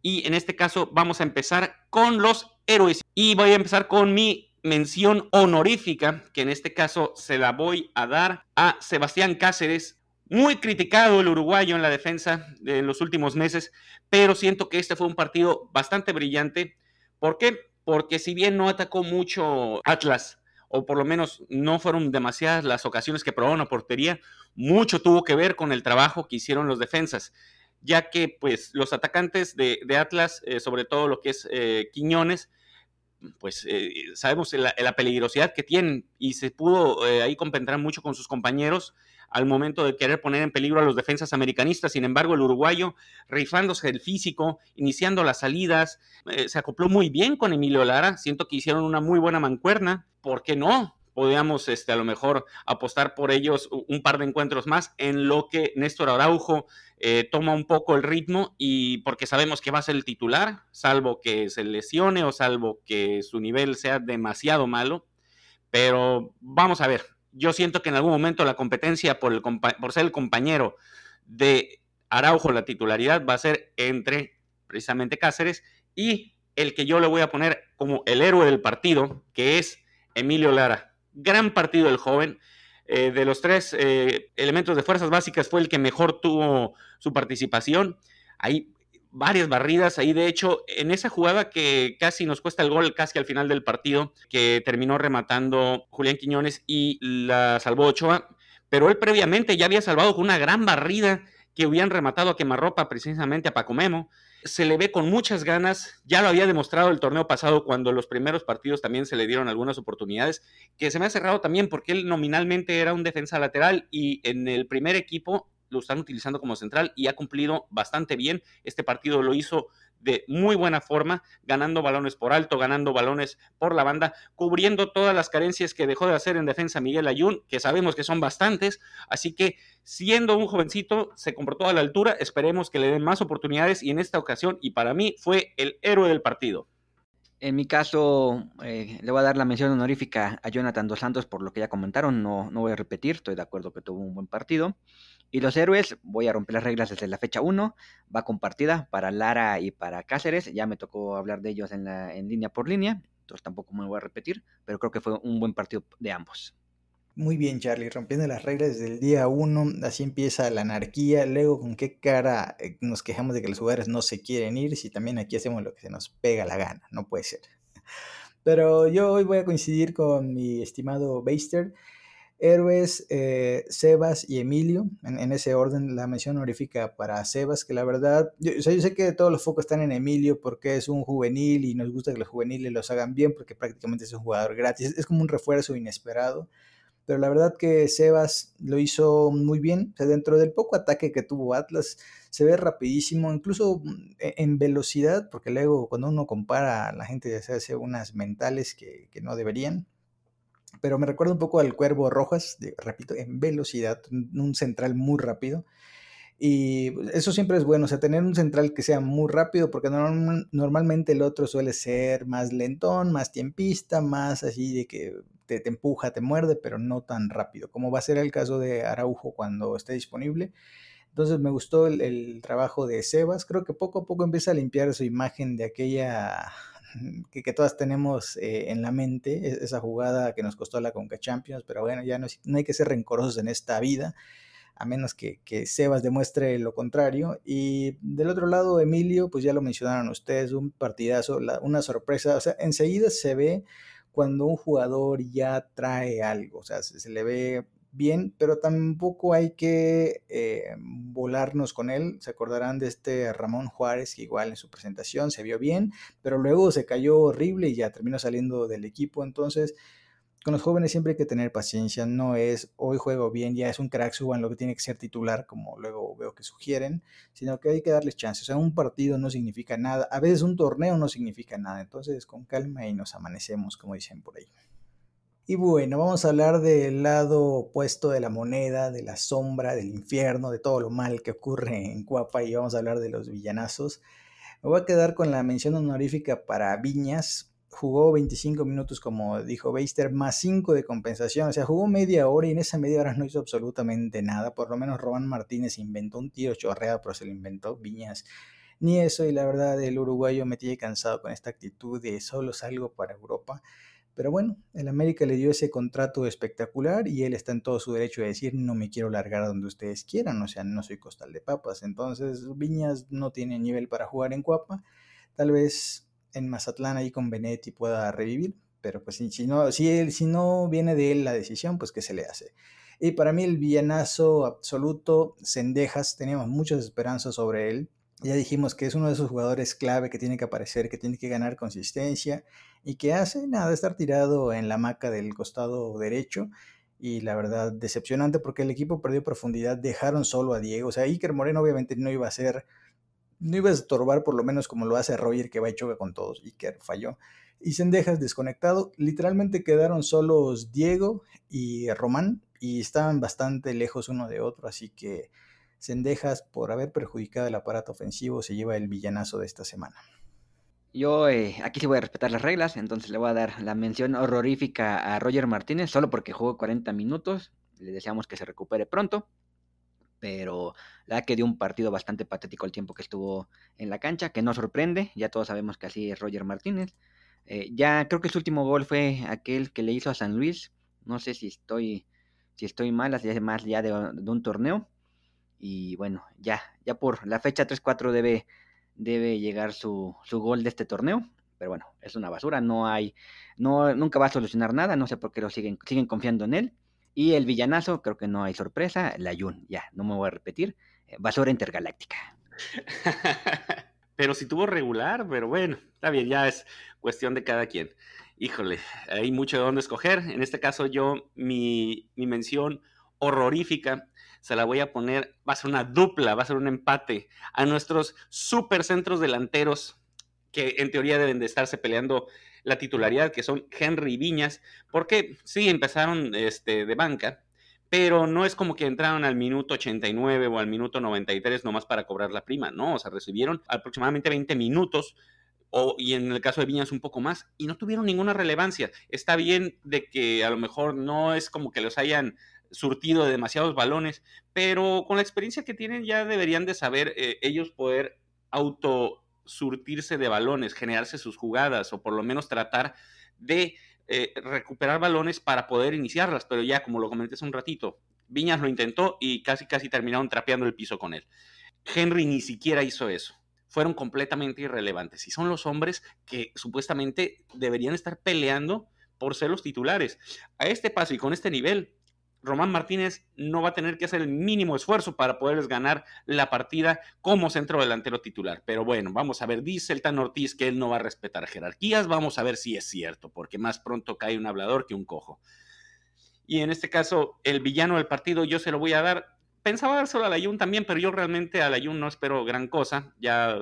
Y en este caso vamos a empezar con los héroes. Y voy a empezar con mi mención honorífica, que en este caso se la voy a dar a Sebastián Cáceres. Muy criticado el uruguayo en la defensa en los últimos meses, pero siento que este fue un partido bastante brillante. ¿Por qué? Porque si bien no atacó mucho Atlas, o por lo menos no fueron demasiadas las ocasiones que probó una portería, mucho tuvo que ver con el trabajo que hicieron los defensas ya que pues los atacantes de, Atlas, eh, sobre todo lo que es eh, Quiñones, pues eh, sabemos la, la, peligrosidad que tienen y se pudo ahí compensar mucho con sus compañeros al momento de querer poner en peligro a los defensas americanistas. Sin embargo, el uruguayo, rifándose el físico, iniciando las salidas, se acopló muy bien con Emilio Lara. Siento que hicieron una muy buena mancuerna. ¿Por qué no? podíamos este, a lo mejor apostar por ellos un par de encuentros más en lo que Néstor Araujo eh, toma un poco el ritmo y porque sabemos que va a ser el titular, salvo que se lesione o salvo que su nivel sea demasiado malo. Pero vamos a ver, yo siento que en algún momento la competencia por, ser el compañero de Araujo, la titularidad va a ser entre precisamente Cáceres y el que yo le voy a poner como el héroe del partido, que es Emilio Lara gran partido el joven. Eh, de los tres eh, elementos de fuerzas básicas fue el que mejor tuvo su participación. Hay varias barridas ahí, de hecho, en esa jugada que casi nos cuesta el gol, casi al final del partido, que terminó rematando Julián Quiñones y la salvó Ochoa, pero él previamente ya había salvado con una gran barrida que hubieran rematado a quemarropa precisamente a Paco Memo. Se le ve con muchas ganas, ya lo había demostrado el torneo pasado cuando los primeros partidos también se le dieron algunas oportunidades, que se me ha cerrado también porque él nominalmente era un defensa lateral y en el primer equipo lo están utilizando como central y ha cumplido bastante bien. Este partido lo hizo de muy buena forma, ganando balones por alto, ganando balones por la banda, cubriendo todas las carencias que dejó de hacer en defensa Miguel Ayun, que sabemos que son bastantes, así que siendo un jovencito se comportó a la altura, esperemos que le den más oportunidades y en esta ocasión, y para mí fue el héroe del partido. En mi caso, eh, le voy a dar la mención honorífica a Jonathan Dos Santos por lo que ya comentaron, no, no voy a repetir, estoy de acuerdo que tuvo un buen partido. Y los héroes, voy a romper las reglas desde la fecha 1, va compartida para Lara y para Cáceres, ya me tocó hablar de ellos en, la, en línea por línea, entonces tampoco me voy a repetir, pero creo que fue un buen partido de ambos. Muy bien, Charlie, rompiendo las reglas desde el día uno, así empieza la anarquía. Luego, ¿con qué cara eh, nos quejamos de que los jugadores no se quieren ir si también aquí hacemos lo que se nos pega la gana? No puede ser. Pero yo hoy voy a coincidir con mi estimado Beister. Héroes, eh, Sebas y Emilio, en, ese orden la mención honorífica para Sebas, que la verdad, yo, yo sé que todos los focos están en Emilio porque es un juvenil y nos gusta que los juveniles los hagan bien porque prácticamente es un jugador gratis, es como un refuerzo inesperado pero la verdad que Sebas lo hizo muy bien. dentro del poco ataque que tuvo Atlas, se ve rapidísimo, incluso mm, e, en velocidad, porque luego cuando uno compara, la gente se hace unas mentales que, no deberían. Pero me recuerda un poco al Cuervo Rojas, repito, en velocidad, un central muy rápido. Y eso siempre es bueno, o sea, tener un central que sea muy rápido, porque normalmente el otro suele ser más lentón, más tiempista, más así de que te, empuja, te muerde, pero no tan rápido, como va a ser el caso de Araujo cuando esté disponible. Entonces me gustó el, trabajo de Sebas, creo que poco a poco empieza a limpiar su imagen de aquella que, todas tenemos eh, en la mente, e, esa jugada que nos costó la Conca Champions, pero bueno, ya no, no hay que ser rencorosos en esta vida, a menos que, que, Sebas demuestre lo contrario. Y del otro lado, Emilio, pues ya lo mencionaron ustedes, un partidazo, una sorpresa, o sea, enseguida se ve cuando un jugador ya trae algo, o sea, se, le ve bien, pero tampoco hay que eh, volarnos con él. Se acordarán de este Ramón Juárez, que igual en su presentación se vio bien, pero luego se cayó horrible y ya terminó saliendo del equipo. Entonces, con los jóvenes siempre hay que tener paciencia, no es hoy juego bien, ya es un crack, suban lo que tiene que ser titular, como luego veo que sugieren, sino que hay que darles chance. O sea, un partido no significa nada, a veces un torneo no significa nada, entonces con calma y nos amanecemos, como dicen por ahí. Y bueno, vamos a hablar del lado opuesto de la moneda, de la sombra, del infierno, de todo lo mal que ocurre en Cuapa y vamos a hablar de los villanazos. Me voy a quedar con la mención honorífica para Viñas, jugó 25 minutos, como dijo Beister, más 5 de compensación. O sea, jugó media hora y en esa media hora no hizo absolutamente nada. Por lo menos Román Martínez inventó un tiro chorreado, pero se lo inventó. Viñas ni eso, y la verdad el uruguayo me tiene cansado con esta actitud de solo salgo para Europa. Pero bueno, el América le dio ese contrato espectacular y él está en todo su derecho de decir no me quiero largar a donde ustedes quieran, o sea, no soy costal de papas. Entonces Viñas no tiene nivel para jugar en Cuapa. Tal vez en Mazatlán ahí con Benetti pueda revivir, pero pues si, no, si, él, si no viene de él la decisión, pues ¿qué se le hace? Y para mí el villanazo absoluto, Cendejas, teníamos muchas esperanzas sobre él. Ya dijimos que es uno de esos jugadores clave que tiene que aparecer, que tiene que ganar consistencia y que hace nada, estar tirado en la maca del costado derecho. Y la verdad, decepcionante porque el equipo perdió profundidad, dejaron solo a Diego. O sea, Iker Moreno obviamente no iba a ser, no iba a estorbar por lo menos como lo hace Roger que va y choca con todos. Iker falló. Y Sendejas desconectado. Literalmente quedaron solos Diego y Román y estaban bastante lejos uno de otro. Así que Sendejas, por haber perjudicado el aparato ofensivo, se lleva el villanazo de esta semana. Yo eh, aquí sí voy a respetar las reglas, entonces le voy a dar la mención horrorífica a Roger Martínez, solo porque jugó 40 minutos. Le deseamos que se recupere pronto, pero la que dio un partido bastante patético el tiempo que estuvo en la cancha, que no sorprende, ya todos sabemos que así es Roger Martínez. Eh, ya creo que su último gol fue aquel que le hizo a San Luis, no sé si estoy, si estoy mal, hace más ya de, de un torneo. Y bueno, ya, ya por la fecha 3-4 debe debe llegar su, su gol de este torneo. Pero bueno, es una basura, no hay, no, nunca va a solucionar nada, no sé por qué lo siguen, siguen confiando en él. Y el villanazo, creo que no hay sorpresa, la Yun, ya, no me voy a repetir, eh, basura intergaláctica. pero si tuvo regular, pero bueno, está bien, ya es cuestión de cada quien. Híjole, hay mucho de dónde escoger. En este caso, yo, mi, mi mención horrorífica se la voy a poner, va a ser una dupla, va a ser un empate a nuestros super centros delanteros que en teoría deben de estarse peleando la titularidad, que son Henry y Viñas, porque sí empezaron este, de banca, pero no es como que entraron al minuto 89 o al minuto 93 nomás para cobrar la prima, no, o sea, recibieron aproximadamente 20 minutos o, y en el caso de Viñas un poco más, y no tuvieron ninguna relevancia. Está bien de que a lo mejor no es como que los hayan surtido de demasiados balones, pero con la experiencia que tienen ya deberían de saber eh, ellos poder auto surtirse de balones, generarse sus jugadas o por lo menos tratar de eh, recuperar balones para poder iniciarlas, pero ya como lo comenté hace un ratito, Viñas lo intentó y casi casi terminaron trapeando el piso con él. Henry ni siquiera hizo eso. Fueron completamente irrelevantes y son los hombres que supuestamente deberían estar peleando por ser los titulares. A este paso y con este nivel, Román Martínez no va a tener que hacer el mínimo esfuerzo para poderles ganar la partida como centro delantero titular. Pero bueno, vamos a ver, dice el Tan Ortiz que él no va a respetar jerarquías, vamos a ver si es cierto, porque más pronto cae un hablador que un cojo. Y en este caso, el villano del partido yo se lo voy a dar. Pensaba dárselo a Layun también, pero yo realmente a Layun no espero gran cosa. Ya,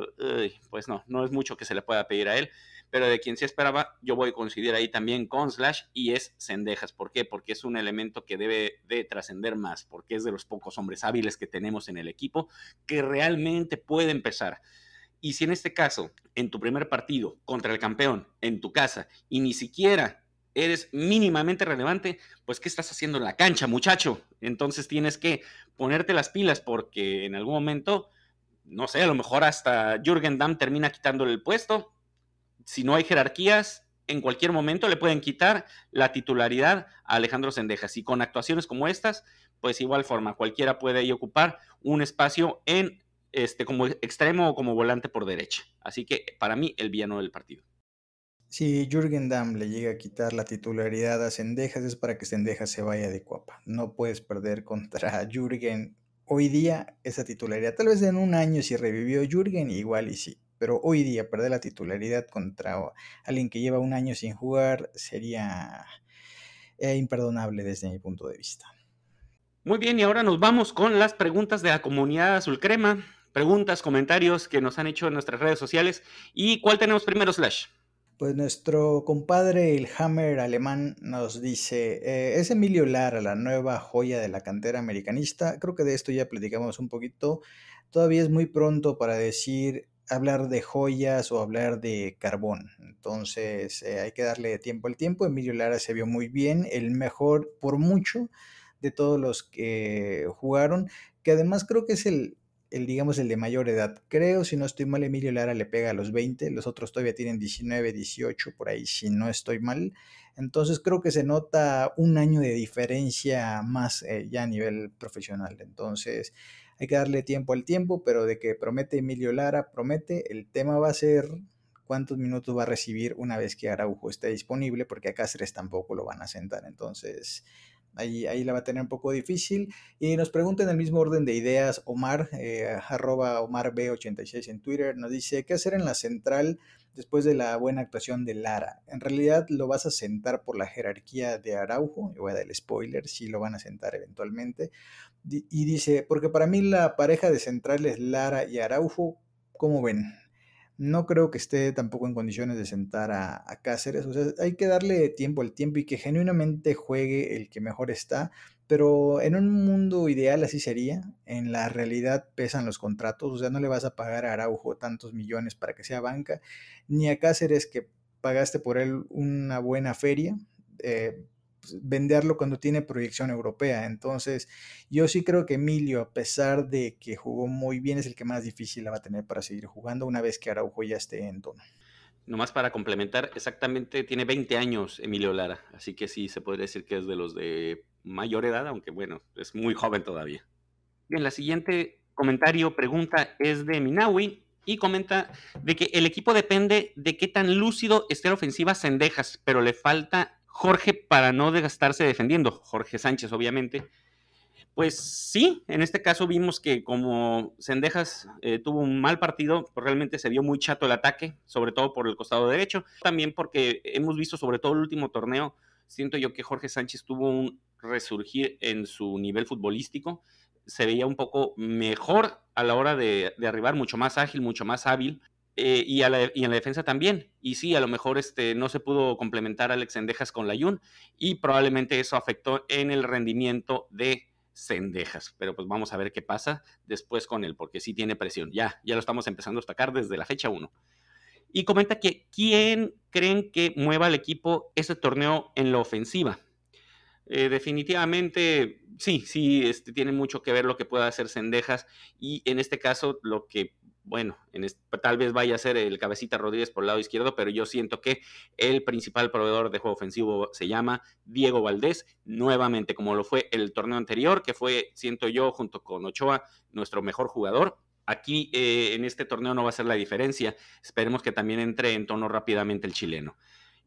pues no, no es mucho que se le pueda pedir a él pero de quien se esperaba, yo voy a coincidir ahí también con Slash y es Cendejas. ¿Por qué? Porque es un elemento que debe de trascender más, porque es de los pocos hombres hábiles que tenemos en el equipo que realmente puede empezar. Y si en este caso, en tu primer partido contra el campeón, en tu casa, y ni siquiera eres mínimamente relevante, pues ¿qué estás haciendo en la cancha, muchacho? Entonces tienes que ponerte las pilas porque en algún momento, no sé, a lo mejor hasta Jürgen Damm termina quitándole el puesto si no hay jerarquías, en cualquier momento le pueden quitar la titularidad a Alejandro Sendejas. Y con actuaciones como estas, pues igual forma, cualquiera puede ahí ocupar un espacio en este como extremo o como volante por derecha. Así que para mí el villano del partido. Si Jürgen Damm le llega a quitar la titularidad a Sendejas es para que Sendejas se vaya de cuapa. No puedes perder contra Jürgen hoy día esa titularidad. Tal vez en un año si revivió Jürgen igual y sí pero hoy día perder la titularidad contra alguien que lleva un año sin jugar sería eh, imperdonable desde mi punto de vista. Muy bien, y ahora nos vamos con las preguntas de la comunidad azul crema. Preguntas, comentarios que nos han hecho en nuestras redes sociales. ¿Y cuál tenemos primero, Slash? Pues nuestro compadre, el Hammer alemán, nos dice, eh, es Emilio Lara, la nueva joya de la cantera americanista. Creo que de esto ya platicamos un poquito. Todavía es muy pronto para decir hablar de joyas o hablar de carbón. Entonces eh, hay que darle tiempo al tiempo. Emilio Lara se vio muy bien, el mejor por mucho de todos los que jugaron, que además creo que es el, el, digamos, el de mayor edad. Creo, si no estoy mal, Emilio Lara le pega a los 20, los otros todavía tienen 19, 18, por ahí, si no estoy mal. Entonces creo que se nota un año de diferencia más eh, ya a nivel profesional. Entonces hay que darle tiempo al tiempo, pero de que promete Emilio Lara, promete. El tema va a ser cuántos minutos va a recibir una vez que Araujo esté disponible, porque a Cáceres tampoco lo van a sentar. Entonces Ahí, ahí la va a tener un poco difícil. Y nos pregunta en el mismo orden de ideas Omar, eh, arroba OmarB86 en Twitter, nos dice, ¿qué hacer en la central después de la buena actuación de Lara? En realidad lo vas a sentar por la jerarquía de Araujo, yo voy a dar el spoiler, si lo van a sentar eventualmente. Y dice, porque para mí la pareja de centrales Lara y Araujo, ¿cómo ven? no creo que esté tampoco en condiciones de sentar a, Cáceres. O sea, hay que darle tiempo al tiempo y que genuinamente juegue el que mejor está. Pero en un mundo ideal así sería. En la realidad pesan los contratos. O sea, no le vas a pagar a Araujo tantos millones para que sea banca. Ni a Cáceres que pagaste por él una buena feria. Eh, pues, venderlo cuando tiene proyección europea. Entonces, yo sí creo que Emilio, a pesar de que jugó muy bien, es el que más difícil la va a tener para seguir jugando una vez que Araujo ya esté en tono. Nomás para complementar, exactamente tiene 20 años Emilio Lara, así que sí se puede decir que es de los de mayor edad, aunque bueno, es muy joven todavía. Bien, la siguiente comentario, pregunta es de Minawi y comenta de que el equipo depende de qué tan lúcido esté la ofensiva Sendejas, pero le falta Jorge para no desgastarse defendiendo, Jorge Sánchez obviamente. Pues sí, en este caso vimos que como Sendejas eh, tuvo un mal partido, pues realmente se vio muy chato el ataque, sobre todo por el costado derecho. También porque hemos visto, sobre todo el último torneo, siento yo que Jorge Sánchez tuvo un resurgir en su nivel futbolístico. Se veía un poco mejor a la hora de, de arribar, mucho más ágil, mucho más hábil. Eh, y, en la defensa también. Y sí, a lo mejor este, no se pudo complementar Alex Sendejas con la Yun y probablemente eso afectó en el rendimiento de Sendejas. Pero pues vamos a ver qué pasa después con él, porque sí tiene presión. Ya, ya lo estamos empezando a destacar desde la fecha 1. Y comenta que quién creen que mueva al equipo ese torneo en la ofensiva. Eh, definitivamente, sí, sí, este, tiene mucho que ver lo que pueda hacer Sendejas y en este caso lo que bueno, en tal vez vaya a ser el cabecita Rodríguez por el lado izquierdo, pero yo siento que el principal proveedor de juego ofensivo se llama Diego Valdés, nuevamente como lo fue el torneo anterior, que fue, siento yo, junto con Ochoa, nuestro mejor jugador. Aquí eh, en este torneo no va a ser la diferencia. Esperemos que también entre en tono rápidamente el chileno.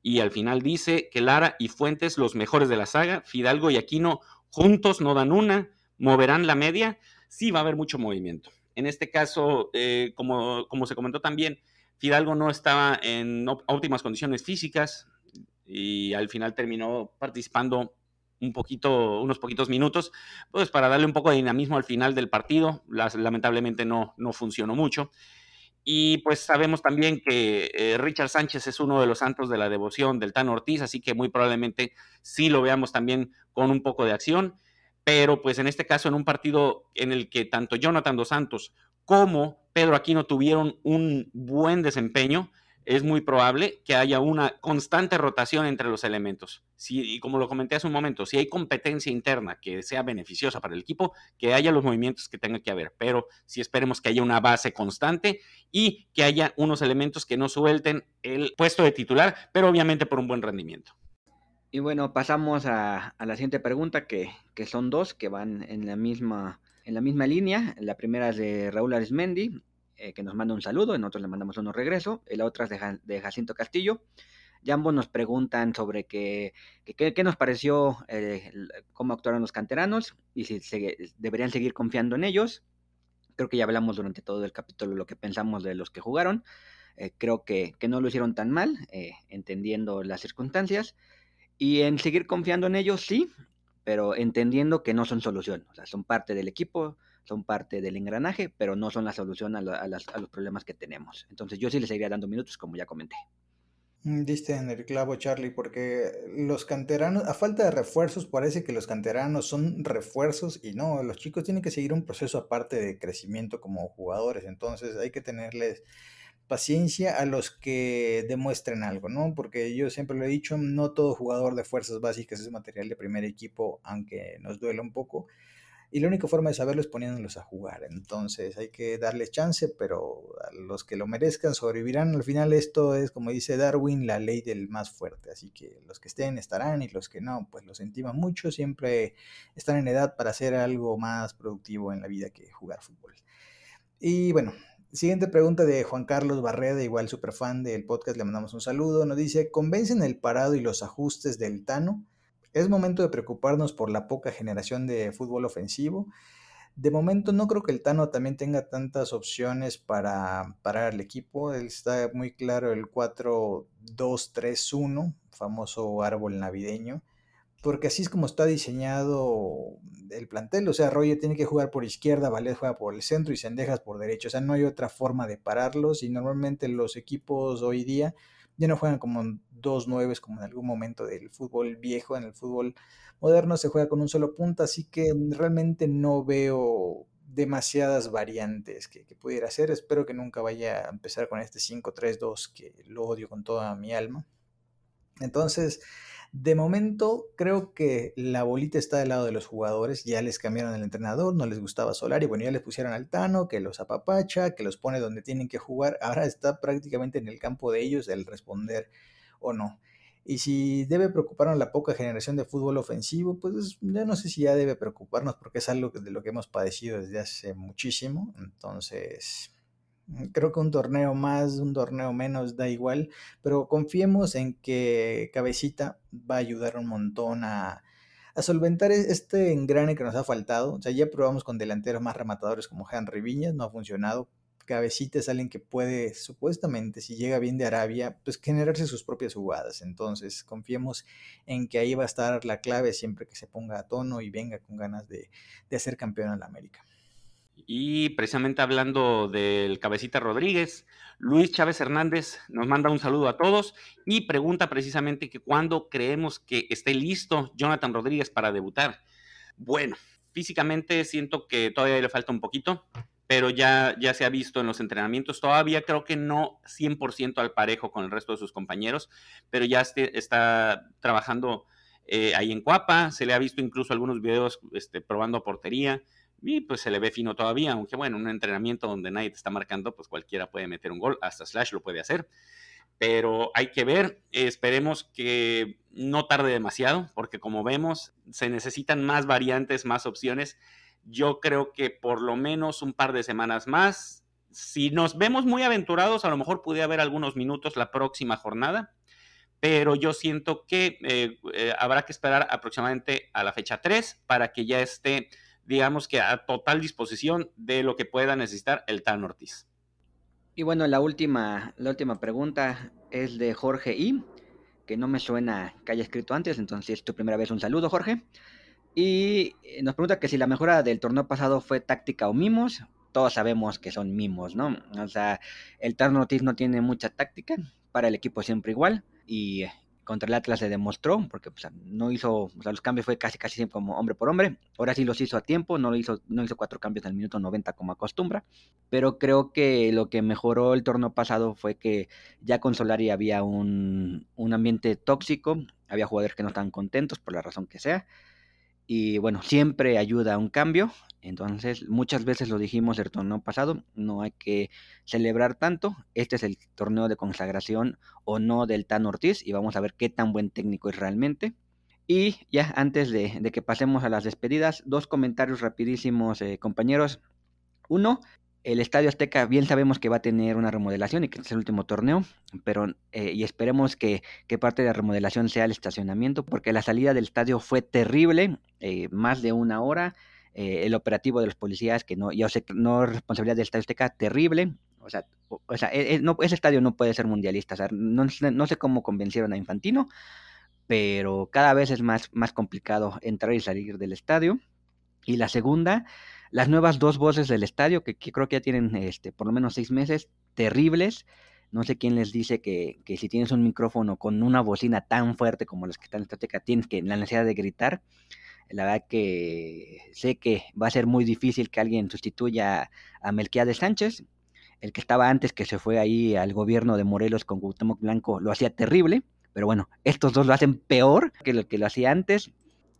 Y al final dice que Lara y Fuentes, los mejores de la saga, Fidalgo y Aquino juntos no dan una, moverán la media. Sí va a haber mucho movimiento. En este caso, eh, como, como se comentó también, Fidalgo no estaba en óptimas condiciones físicas y al final terminó participando un poquito, unos poquitos minutos, pues para darle un poco de dinamismo al final del partido. lamentablemente no, no funcionó mucho. Y pues sabemos también que eh, Richard Sánchez es uno de los santos de la devoción del Tan Ortiz, así que muy probablemente sí lo veamos también con un poco de acción pero pues en este caso en un partido en el que tanto Jonathan Dos Santos como Pedro Aquino tuvieron un buen desempeño, es muy probable que haya una constante rotación entre los elementos. y como lo comenté hace un momento, si hay competencia interna que sea beneficiosa para el equipo, que haya los movimientos que tenga que haber, pero si esperemos que haya una base constante y que haya unos elementos que no suelten el puesto de titular, pero obviamente por un buen rendimiento. Y bueno, pasamos a, la siguiente pregunta, que, son dos que van en la misma, en la misma línea. La primera es de Raúl Arismendi, eh, que nos manda un saludo, nosotros le mandamos uno regreso. Y la otra es de, Jacinto Castillo. Y ambos nos preguntan sobre qué, qué, nos pareció, eh, cómo actuaron los canteranos y si deberían seguir confiando en ellos. Creo que ya hablamos durante todo el capítulo lo que pensamos de los que jugaron. Eh, creo que, que, no lo hicieron tan mal, entendiendo las circunstancias. Y en seguir confiando en ellos, sí, pero entendiendo que no son solución. O sea, son parte del equipo, son parte del engranaje, pero no son la solución a, los problemas que tenemos. Entonces yo sí les seguiría dando minutos, como ya comenté. Mm, diste en el clavo, Charlie, porque los canteranos, a falta de refuerzos, parece que los canteranos son refuerzos y no, los chicos tienen que seguir un proceso aparte de crecimiento como jugadores, entonces hay que tenerles paciencia a los que demuestren algo, ¿no? Porque yo siempre lo he dicho, no todo jugador de fuerzas básicas es material de primer equipo, aunque nos duele un poco. Y la única forma de saberlo es poniéndolos a jugar. Entonces hay que darles chance, pero los que lo merezcan sobrevivirán. Al final esto es, como dice Darwin, la ley del más fuerte. Así que los que estén estarán y los que no, pues lo sentimos mucho. Siempre están en edad para hacer algo más productivo en la vida que jugar fútbol. Y bueno, Siguiente pregunta de Juan Carlos Barreda, igual super fan del podcast, le mandamos un saludo. Nos dice, ¿convencen el parado y los ajustes del Tano? Es momento de preocuparnos por la poca generación de fútbol ofensivo. De momento no creo que el Tano también tenga tantas opciones para parar al equipo. Está muy claro el 4-2-3-1, famoso árbol navideño porque así es como está diseñado el plantel. O sea, Roger tiene que jugar por izquierda, Valet juega por el centro y Sendejas por derecho. O sea, no hay otra forma de pararlos y normalmente los equipos hoy día ya no juegan como dos nueves como en algún momento del fútbol viejo. En el fútbol moderno se juega con un solo punta, así que realmente no veo demasiadas variantes que, pudiera hacer. Espero que nunca vaya a empezar con este 5-3-2 que lo odio con toda mi alma. Entonces, de momento, creo que la bolita está del lado de los jugadores. Ya les cambiaron el entrenador, no les gustaba Solari. Bueno, ya les pusieron al Tano, que los apapacha, que los pone donde tienen que jugar. Ahora está prácticamente en el campo de ellos el responder o no. Y si debe preocuparnos la poca generación de fútbol ofensivo, pues yo no sé si ya debe preocuparnos porque es algo de lo que hemos padecido desde hace muchísimo. Entonces, Creo que un torneo más, un torneo menos, da igual, pero confiemos en que Cabecita va a ayudar un montón a, solventar e-, este engrane que nos ha faltado. O sea, ya probamos con delanteros más rematadores como Henry Viñas, no ha funcionado. Cabecita es alguien que puede, supuestamente, si llega bien de Arabia, pues generarse sus propias jugadas. Entonces, confiemos en que ahí va a estar la clave siempre que se ponga a tono y venga con ganas de, de hacer campeón en la América. Y precisamente hablando del cabecita Rodríguez, Luis Chávez Hernández nos manda un saludo a todos y pregunta precisamente que cuándo creemos que esté listo Jonathan Rodríguez para debutar. Bueno, físicamente siento que todavía le falta un poquito, pero ya, ya se ha visto en los entrenamientos. Todavía creo que no 100% al parejo con el resto de sus compañeros, pero ya este, está trabajando eh, ahí en Cuapa. Se le ha visto incluso algunos videos este, probando portería y pues se le ve fino todavía, aunque bueno, un entrenamiento donde nadie te está marcando, pues cualquiera puede meter un gol, hasta Slash lo puede hacer. Pero hay que ver, esperemos que no tarde demasiado, porque como vemos, se necesitan más variantes, más opciones. Yo creo que por lo menos un par de semanas más. Si nos vemos muy aventurados, a lo mejor puede haber algunos minutos la próxima jornada, pero yo siento que eh, eh, habrá que esperar aproximadamente a la fecha 3 para que ya esté digamos que a total disposición de lo que pueda necesitar el Tan Ortiz. Y bueno, la última, la última pregunta es de Jorge I, que no me suena que haya escrito antes, entonces es tu primera vez un saludo, Jorge. Y eh, nos pregunta que si la mejora del torneo pasado fue táctica o mimos. Todos sabemos que son mimos, ¿no? O sea, el Ortiz no tiene mucha táctica, para el equipo siempre igual. Y contra el Atlas se demostró, porque no hizo, o sea, los cambios fue casi casi siempre como hombre por hombre. Ahora sí los hizo a tiempo, no hizo, no hizo cuatro cambios el minuto 90 como acostumbra. Pero creo que lo que mejoró el torneo pasado fue que ya con Solari había un, un ambiente tóxico, había jugadores que no estaban contentos por la razón que sea. Y bueno, siempre ayuda a un cambio. Entonces, muchas veces lo dijimos el torneo pasado, no hay que celebrar tanto. Este es el torneo de consagración o no del Tan Ortiz y vamos a ver qué tan buen técnico es realmente. Y ya antes de, que pasemos a las despedidas, dos comentarios rapidísimos, eh, compañeros. Uno, el Estadio Azteca bien sabemos que va a tener una remodelación y que es el último torneo, pero eh, y esperemos que, parte de la remodelación sea el estacionamiento, porque la salida del estadio fue terrible, eh, más de una hora, eh, el operativo de los policías, que no, yo sé que no es responsabilidad del Estadio Azteca, terrible, o sea, o, sea e, e, no, ese estadio no puede ser mundialista, o sea, no, no, sé cómo convencieron a Infantino, pero cada vez es más, más complicado entrar y salir del estadio. Y la segunda, las nuevas dos voces del estadio, que, creo que ya tienen este, por lo menos seis meses, terribles. No sé quién les dice que, que, si tienes un micrófono con una bocina tan fuerte como las que están en la estateca, tienes que la necesidad de gritar. La verdad que sé que va a ser muy difícil que alguien sustituya a Melquiades Sánchez. El que estaba antes, que se fue ahí al gobierno de Morelos con Cuauhtémoc Blanco, lo hacía terrible. Pero bueno, estos dos lo hacen peor que lo que lo hacía antes.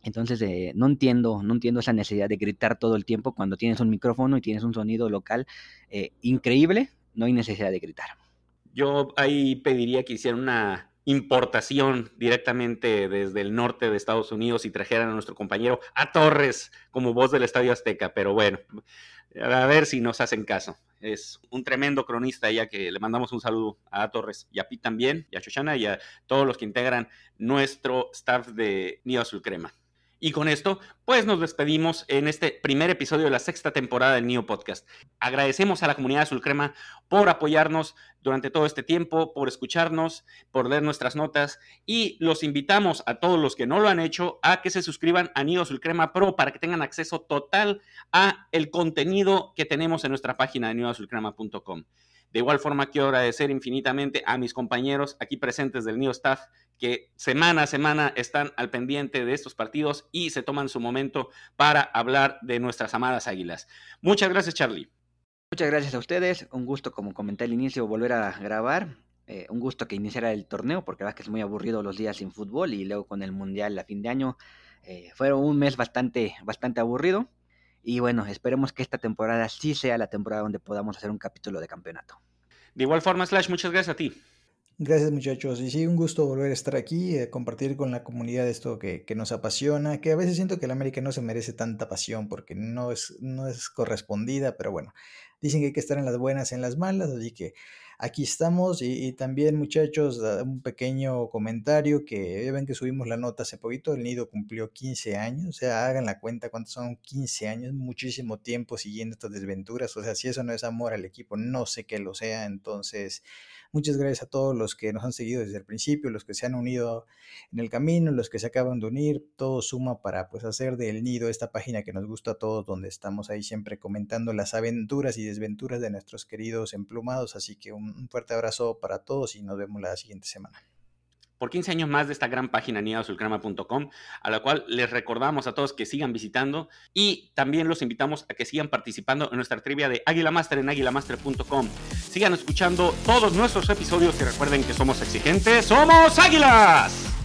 Entonces, eh, no entiendo, no entiendo esa necesidad de gritar todo el tiempo cuando tienes un micrófono y tienes un sonido local eh, increíble, no hay necesidad de gritar. Yo ahí pediría que hicieran una importación directamente desde el norte de Estados Unidos y trajeran a nuestro compañero a Torres como voz del Estadio Azteca, pero bueno, a ver si nos hacen caso. Es un tremendo cronista, ya que le mandamos un saludo a Torres y a Pi también, y a Shoshana y a todos los que integran nuestro staff de Nido Azul Crema. Y con esto, pues nos despedimos en este primer episodio de la sexta temporada del NIO Podcast. Agradecemos a la comunidad Azul Crema por apoyarnos durante todo este tiempo, por escucharnos, por leer nuestras notas y los invitamos a todos los que no lo han hecho a que se suscriban a Nido Azul Crema Pro para que tengan acceso total a el contenido que tenemos en nuestra página de nidoazulcrema.com. De igual forma, quiero agradecer infinitamente a mis compañeros aquí presentes del NIO Staff que semana a semana están al pendiente de estos partidos y se toman su momento para hablar de nuestras amadas águilas. Muchas gracias, Charlie. Muchas gracias a ustedes. Un gusto, como comenté al inicio, volver a grabar. Eh, un gusto que iniciara el torneo, porque la que es muy aburrido los días sin fútbol y luego con el Mundial a fin de año. Eh, fue un mes bastante, bastante aburrido. Y bueno, esperemos que esta temporada sí sea la temporada donde podamos hacer un capítulo de campeonato. De igual forma, Slash, muchas gracias a ti. Gracias muchachos. Y sí, un gusto volver a estar aquí, eh, compartir con la comunidad esto que, que, nos apasiona, que a veces siento que el América no se merece tanta pasión porque no es, no es correspondida, pero bueno, dicen que hay que estar en las buenas, en las malas, así que aquí estamos y, también muchachos, un pequeño comentario que ven que subimos la nota hace poquito, el nido cumplió 15 años, o sea, hagan la cuenta cuántos son 15 años, muchísimo tiempo siguiendo estas desventuras, o sea, si eso no es amor al equipo, no sé qué lo sea, entonces muchas gracias a todos los que nos han seguido desde el principio, los que se han unido en el camino, los que se acaban de unir, todo suma para pues hacer del nido esta página que nos gusta a todos, donde estamos ahí siempre comentando las aventuras y desventuras de nuestros queridos emplumados, así que un fuerte abrazo para todos y nos vemos la siguiente semana. Por 15 años más de esta gran página nidoazulcrema.com, a la cual les recordamos a todos que sigan visitando y también los invitamos a que sigan participando en nuestra trivia de Águila Master en águilamaster.com. Sigan escuchando todos nuestros episodios y recuerden que somos exigentes, somos águilas.